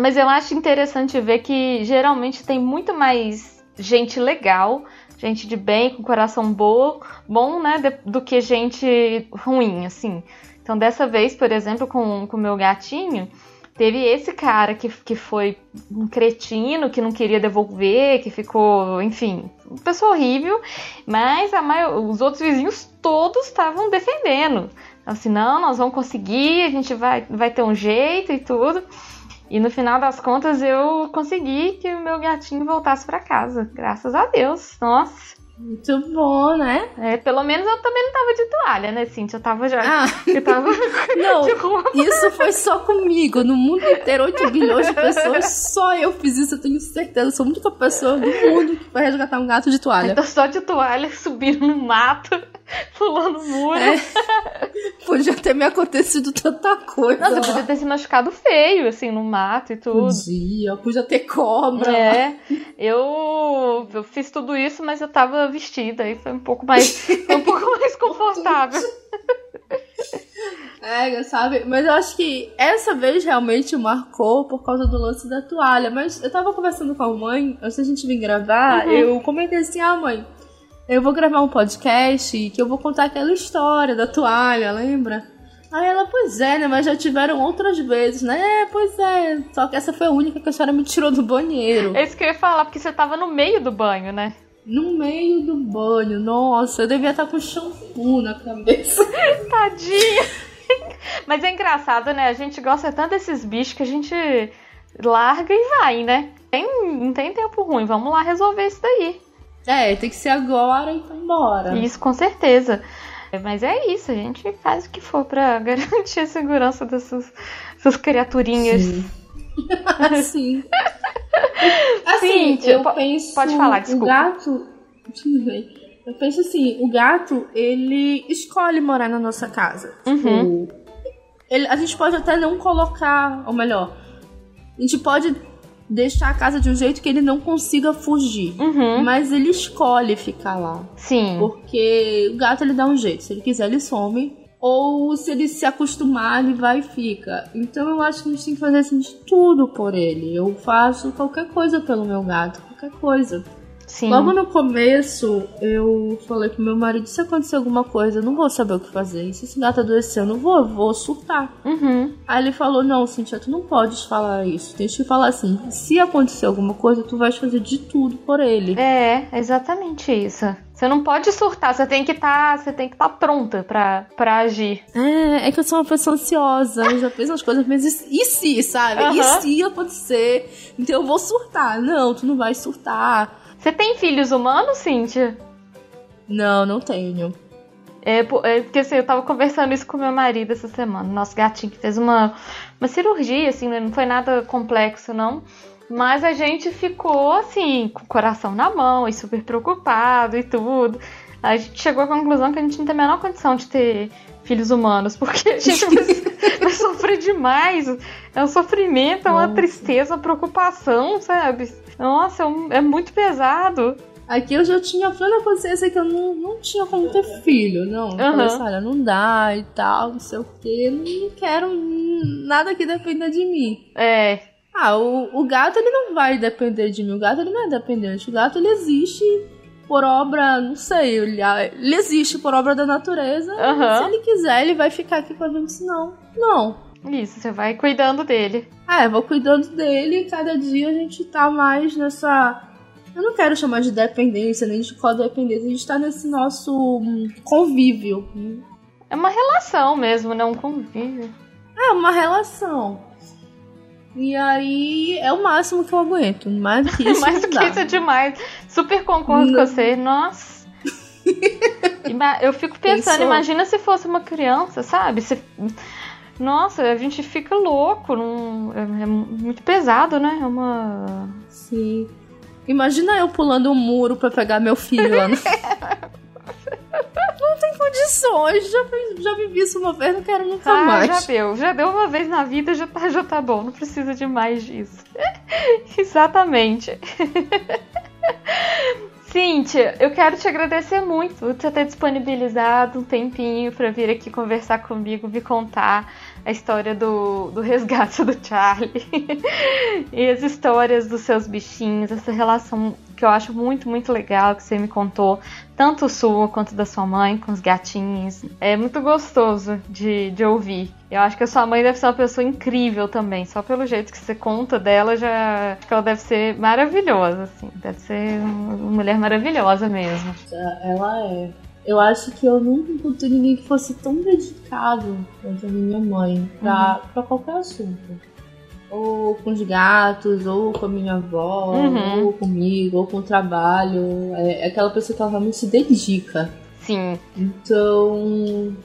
Mas eu acho interessante ver que geralmente tem muito mais gente legal, gente de bem, com coração bom, bom, né, do que gente ruim, assim. Então, dessa vez, por exemplo, com o meu gatinho, teve esse cara que, que foi um cretino, que não queria devolver, que ficou, enfim, uma pessoa horrível, mas a maior, os outros vizinhos todos estavam defendendo. Assim, não, nós vamos conseguir, a gente vai, vai ter um jeito e tudo. E no final das contas eu consegui que o meu gatinho voltasse para casa, graças a Deus. Nossa. Muito bom, né? É, pelo menos eu também não tava de toalha, né, Cintia? Eu tava já. Ah. Eu tava [laughs] [laughs] não, isso foi só comigo. No mundo inteiro, 8 bilhões de pessoas, só eu fiz isso, eu tenho certeza. Eu sou a única pessoa do mundo que vai resgatar um gato de toalha. Eu tô só de toalha, [laughs] subindo no mato. [laughs] Pulando muro. É. Podia ter me acontecido tanta coisa. Nossa, podia ter se machucado feio, assim, no mato e tudo. Podia, podia ter cobra. É. Eu, eu fiz tudo isso, mas eu tava vestida e foi um pouco mais, [laughs] um pouco mais confortável. É, sabe? Mas eu acho que essa vez realmente marcou por causa do lance da toalha. Mas eu tava conversando com a mãe, antes da gente vir gravar, uhum. eu comentei assim, ah, mãe, eu vou gravar um podcast que eu vou contar aquela história da toalha, lembra? Aí ela, pois é, né? Mas já tiveram outras vezes, né? É, pois é. Só que essa foi a única que a senhora me tirou do banheiro. É isso que eu ia falar, porque você tava no meio do banho, né? No meio do banho, nossa, eu devia estar com shampoo na cabeça. [laughs] Tadinha. [laughs] Mas é engraçado, né? A gente gosta tanto desses bichos que a gente larga e vai, né? Tem, não tem tempo ruim, vamos lá resolver isso daí. É, tem que ser agora e então embora. Isso, com certeza. Mas é isso, a gente faz o que for para [laughs] garantir a segurança dessas, dessas criaturinhas. Sim. [laughs] Sim. assim, Sim, eu penso. Pode falar, desculpa. O gato. Eu penso assim, o gato, ele escolhe morar na nossa casa. Uhum. Tipo, ele, a gente pode até não colocar, ou melhor, a gente pode deixar a casa de um jeito que ele não consiga fugir. Uhum. Mas ele escolhe ficar lá. Sim. Porque o gato ele dá um jeito. Se ele quiser, ele some. Ou se ele se acostumar, ele vai e fica. Então eu acho que a gente tem que fazer assim, de tudo por ele. Eu faço qualquer coisa pelo meu gato, qualquer coisa. Sim. Logo no começo, eu falei pro meu marido: se acontecer alguma coisa, eu não vou saber o que fazer. E se esse gato adoecer, eu não vou, eu vou surtar. Uhum. Aí ele falou: não, Cintia, tu não podes falar isso. Tem que falar assim: se acontecer alguma coisa, tu vais fazer de tudo por ele. É, exatamente isso. Você não pode surtar, você tem que estar, tá, você tem que estar tá pronta pra, pra agir. É, é que eu sou uma pessoa ansiosa, eu já fiz umas coisas, mas e se, sabe? Uhum. E se acontecer? Então eu vou surtar. Não, tu não vai surtar você tem filhos humanos, Cíntia? Não, não tenho. É, é, porque assim, eu tava conversando isso com meu marido essa semana. Nosso gatinho que fez uma, uma cirurgia, assim, né? não foi nada complexo, não. Mas a gente ficou, assim, com o coração na mão e super preocupado e tudo. A gente chegou à conclusão que a gente não tem a menor condição de ter filhos humanos, porque a gente vai, vai sofrer demais. É um sofrimento, é uma tristeza, uma preocupação, sabe? Nossa, é, é muito pesado. Aqui eu já tinha plena consciência que eu não, não tinha como ter filho, não. Uhum. Falei assim, olha, não dá e tal, não sei o quê. Não quero nada que dependa de mim. É. Ah, o, o gato ele não vai depender de mim. O gato ele não é dependente. O gato ele existe por obra, não sei, ele, ele existe por obra da natureza. Uhum. Se ele quiser, ele vai ficar aqui com a gente, senão, não. Isso, você vai cuidando dele. Ah, eu vou cuidando dele e cada dia a gente tá mais nessa. Eu não quero chamar de dependência, nem de codependência, a gente tá nesse nosso hum, convívio. É uma relação mesmo, não né? um convívio. É, uma relação. E aí é o máximo que eu aguento. Mais do que [laughs] isso. Mais do que isso é demais. Super concordo não. com você. Nossa. [laughs] eu fico pensando, Pensou? imagina se fosse uma criança, sabe? Se nossa, a gente fica louco. É, é, muito pesado, né? É uma. Sim. Imagina eu pulando um muro pra pegar meu filho lá no. [laughs] não tem condições. Já, já vivi isso uma vez, não quero nunca ah, mais. Já deu. Já deu uma vez na vida, já tá, já tá bom. Não precisa de mais disso. [laughs] Exatamente. [laughs] Cíntia, eu quero te agradecer muito por ter disponibilizado um tempinho para vir aqui conversar comigo, me contar a história do, do resgate do Charlie [laughs] e as histórias dos seus bichinhos, essa relação que eu acho muito, muito legal que você me contou, tanto sua quanto da sua mãe com os gatinhos. É muito gostoso de, de ouvir. Eu acho que a sua mãe deve ser uma pessoa incrível também, só pelo jeito que você conta dela, já acho que ela deve ser maravilhosa, assim, deve ser uma mulher maravilhosa mesmo. Ela é. Eu acho que eu nunca encontrei ninguém que fosse tão dedicado quanto a minha mãe pra, uhum. pra qualquer assunto. Ou com os gatos, ou com a minha avó, uhum. ou comigo, ou com o trabalho. É, é aquela pessoa que ela realmente se dedica. Sim. Então.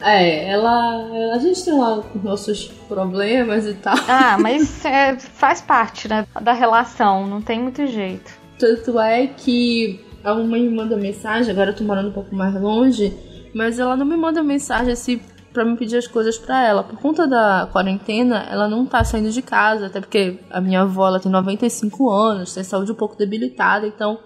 É, ela. A gente tem lá nossos problemas e tal. Ah, [laughs] mas é, faz parte, né? Da relação, não tem muito jeito. Tanto é que a mãe me manda mensagem, agora eu tô morando um pouco mais longe, mas ela não me manda mensagem assim para me pedir as coisas para ela. Por conta da quarentena, ela não tá saindo de casa, até porque a minha avó ela tem 95 anos, tem saúde um pouco debilitada, então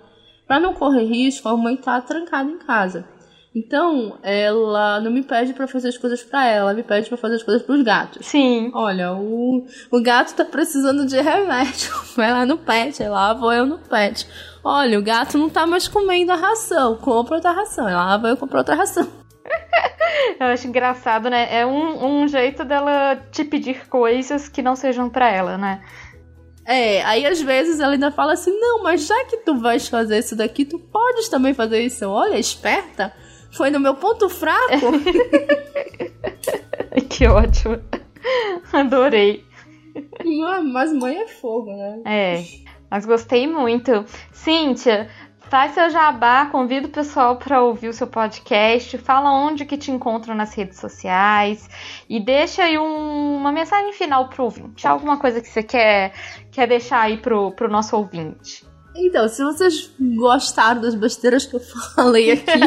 para não correr risco, a mãe tá trancada em casa. Então, ela não me pede para fazer as coisas para ela, ela me pede para fazer as coisas para os gatos. Sim. Olha, o, o gato tá precisando de remédio. Vai lá no pet, lá vou eu no pet. Olha, o gato não tá mais comendo a ração, compra outra ração. Lá vai eu comprar outra ração. Eu acho engraçado, né? É um, um jeito dela te pedir coisas que não sejam para ela, né? É, aí às vezes ela ainda fala assim: não, mas já que tu vais fazer isso daqui, tu podes também fazer isso. Olha, esperta. Foi no meu ponto fraco. [laughs] que ótimo. Adorei. Mas mãe é fogo, né? É, mas gostei muito. Cíntia, faz seu jabá, convida o pessoal para ouvir o seu podcast, fala onde que te encontram nas redes sociais e deixa aí um, uma mensagem final pro ouvinte. Alguma coisa que você quer, quer deixar aí pro, pro nosso ouvinte. Então, se vocês gostaram das besteiras que eu [laughs] falei aqui,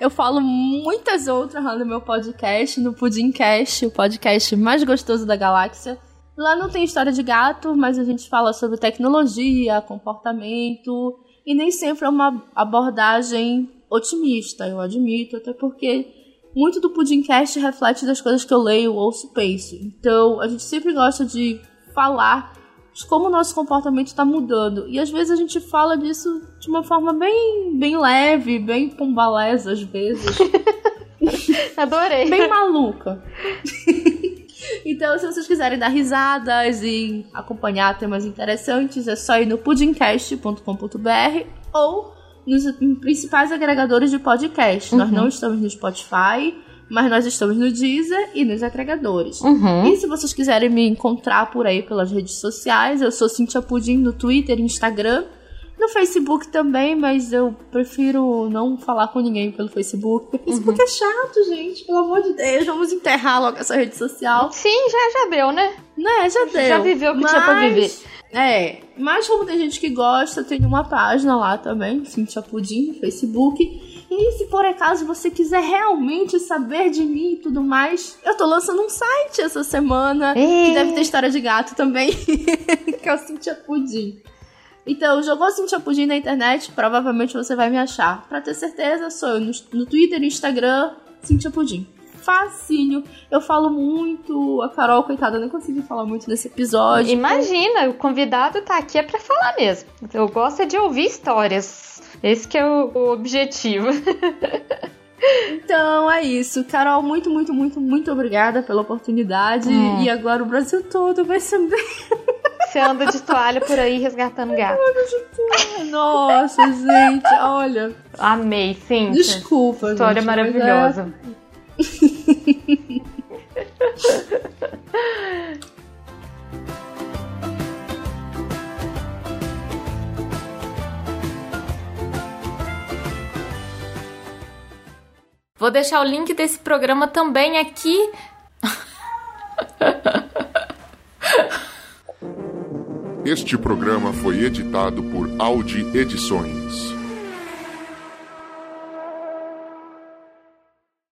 eu falo muitas outras lá no meu podcast, no Pudimcast, o podcast mais gostoso da galáxia. Lá não tem história de gato, mas a gente fala sobre tecnologia, comportamento, e nem sempre é uma abordagem otimista, eu admito, até porque muito do Pudimcast reflete das coisas que eu leio, ouço, penso. Então, a gente sempre gosta de falar de como o nosso comportamento está mudando. E às vezes a gente fala disso de uma forma bem, bem leve, bem pombalesa às vezes. [laughs] Adorei. Bem maluca. [laughs] então, se vocês quiserem dar risadas e acompanhar temas interessantes, é só ir no pudimcast.com.br ou nos principais agregadores de podcast. Uhum. Nós não estamos no Spotify, mas nós estamos no Deezer e nos agregadores. Uhum. E se vocês quiserem me encontrar por aí pelas redes sociais, eu sou Cintia Pudim no Twitter e Instagram. No Facebook também, mas eu prefiro não falar com ninguém pelo Facebook. O Facebook uhum. é chato, gente. Pelo amor de Deus, vamos enterrar logo essa rede social. Sim, já, já deu, né? Né, já deu. Já viveu o que mas... tinha pra viver. É, mas como tem gente que gosta, tem uma página lá também, Cintia Pudim, no Facebook. E se por acaso você quiser realmente saber de mim e tudo mais, eu tô lançando um site essa semana, que deve ter história de gato também, [laughs] que é o Cintia Pudim. Então, jogou Cintia Pudim na internet, provavelmente você vai me achar. Pra ter certeza, sou eu no, no Twitter e Instagram, Cintia Pudim. Facinho. Eu falo muito. A Carol, coitada, nem consegui falar muito nesse episódio. Imagina, o convidado tá aqui é pra falar mesmo. Eu gosto de ouvir histórias. Esse que é o, o objetivo. [laughs] Então é isso. Carol, muito, muito, muito, muito obrigada pela oportunidade. Hum. E agora o Brasil todo vai saber. Você anda de toalha por aí resgatando gato. De Nossa, gente, olha. Amei, sim. Desculpa, História gente, maravilhosa. É... [laughs] Vou deixar o link desse programa também aqui. Este programa foi editado por Audi Edições.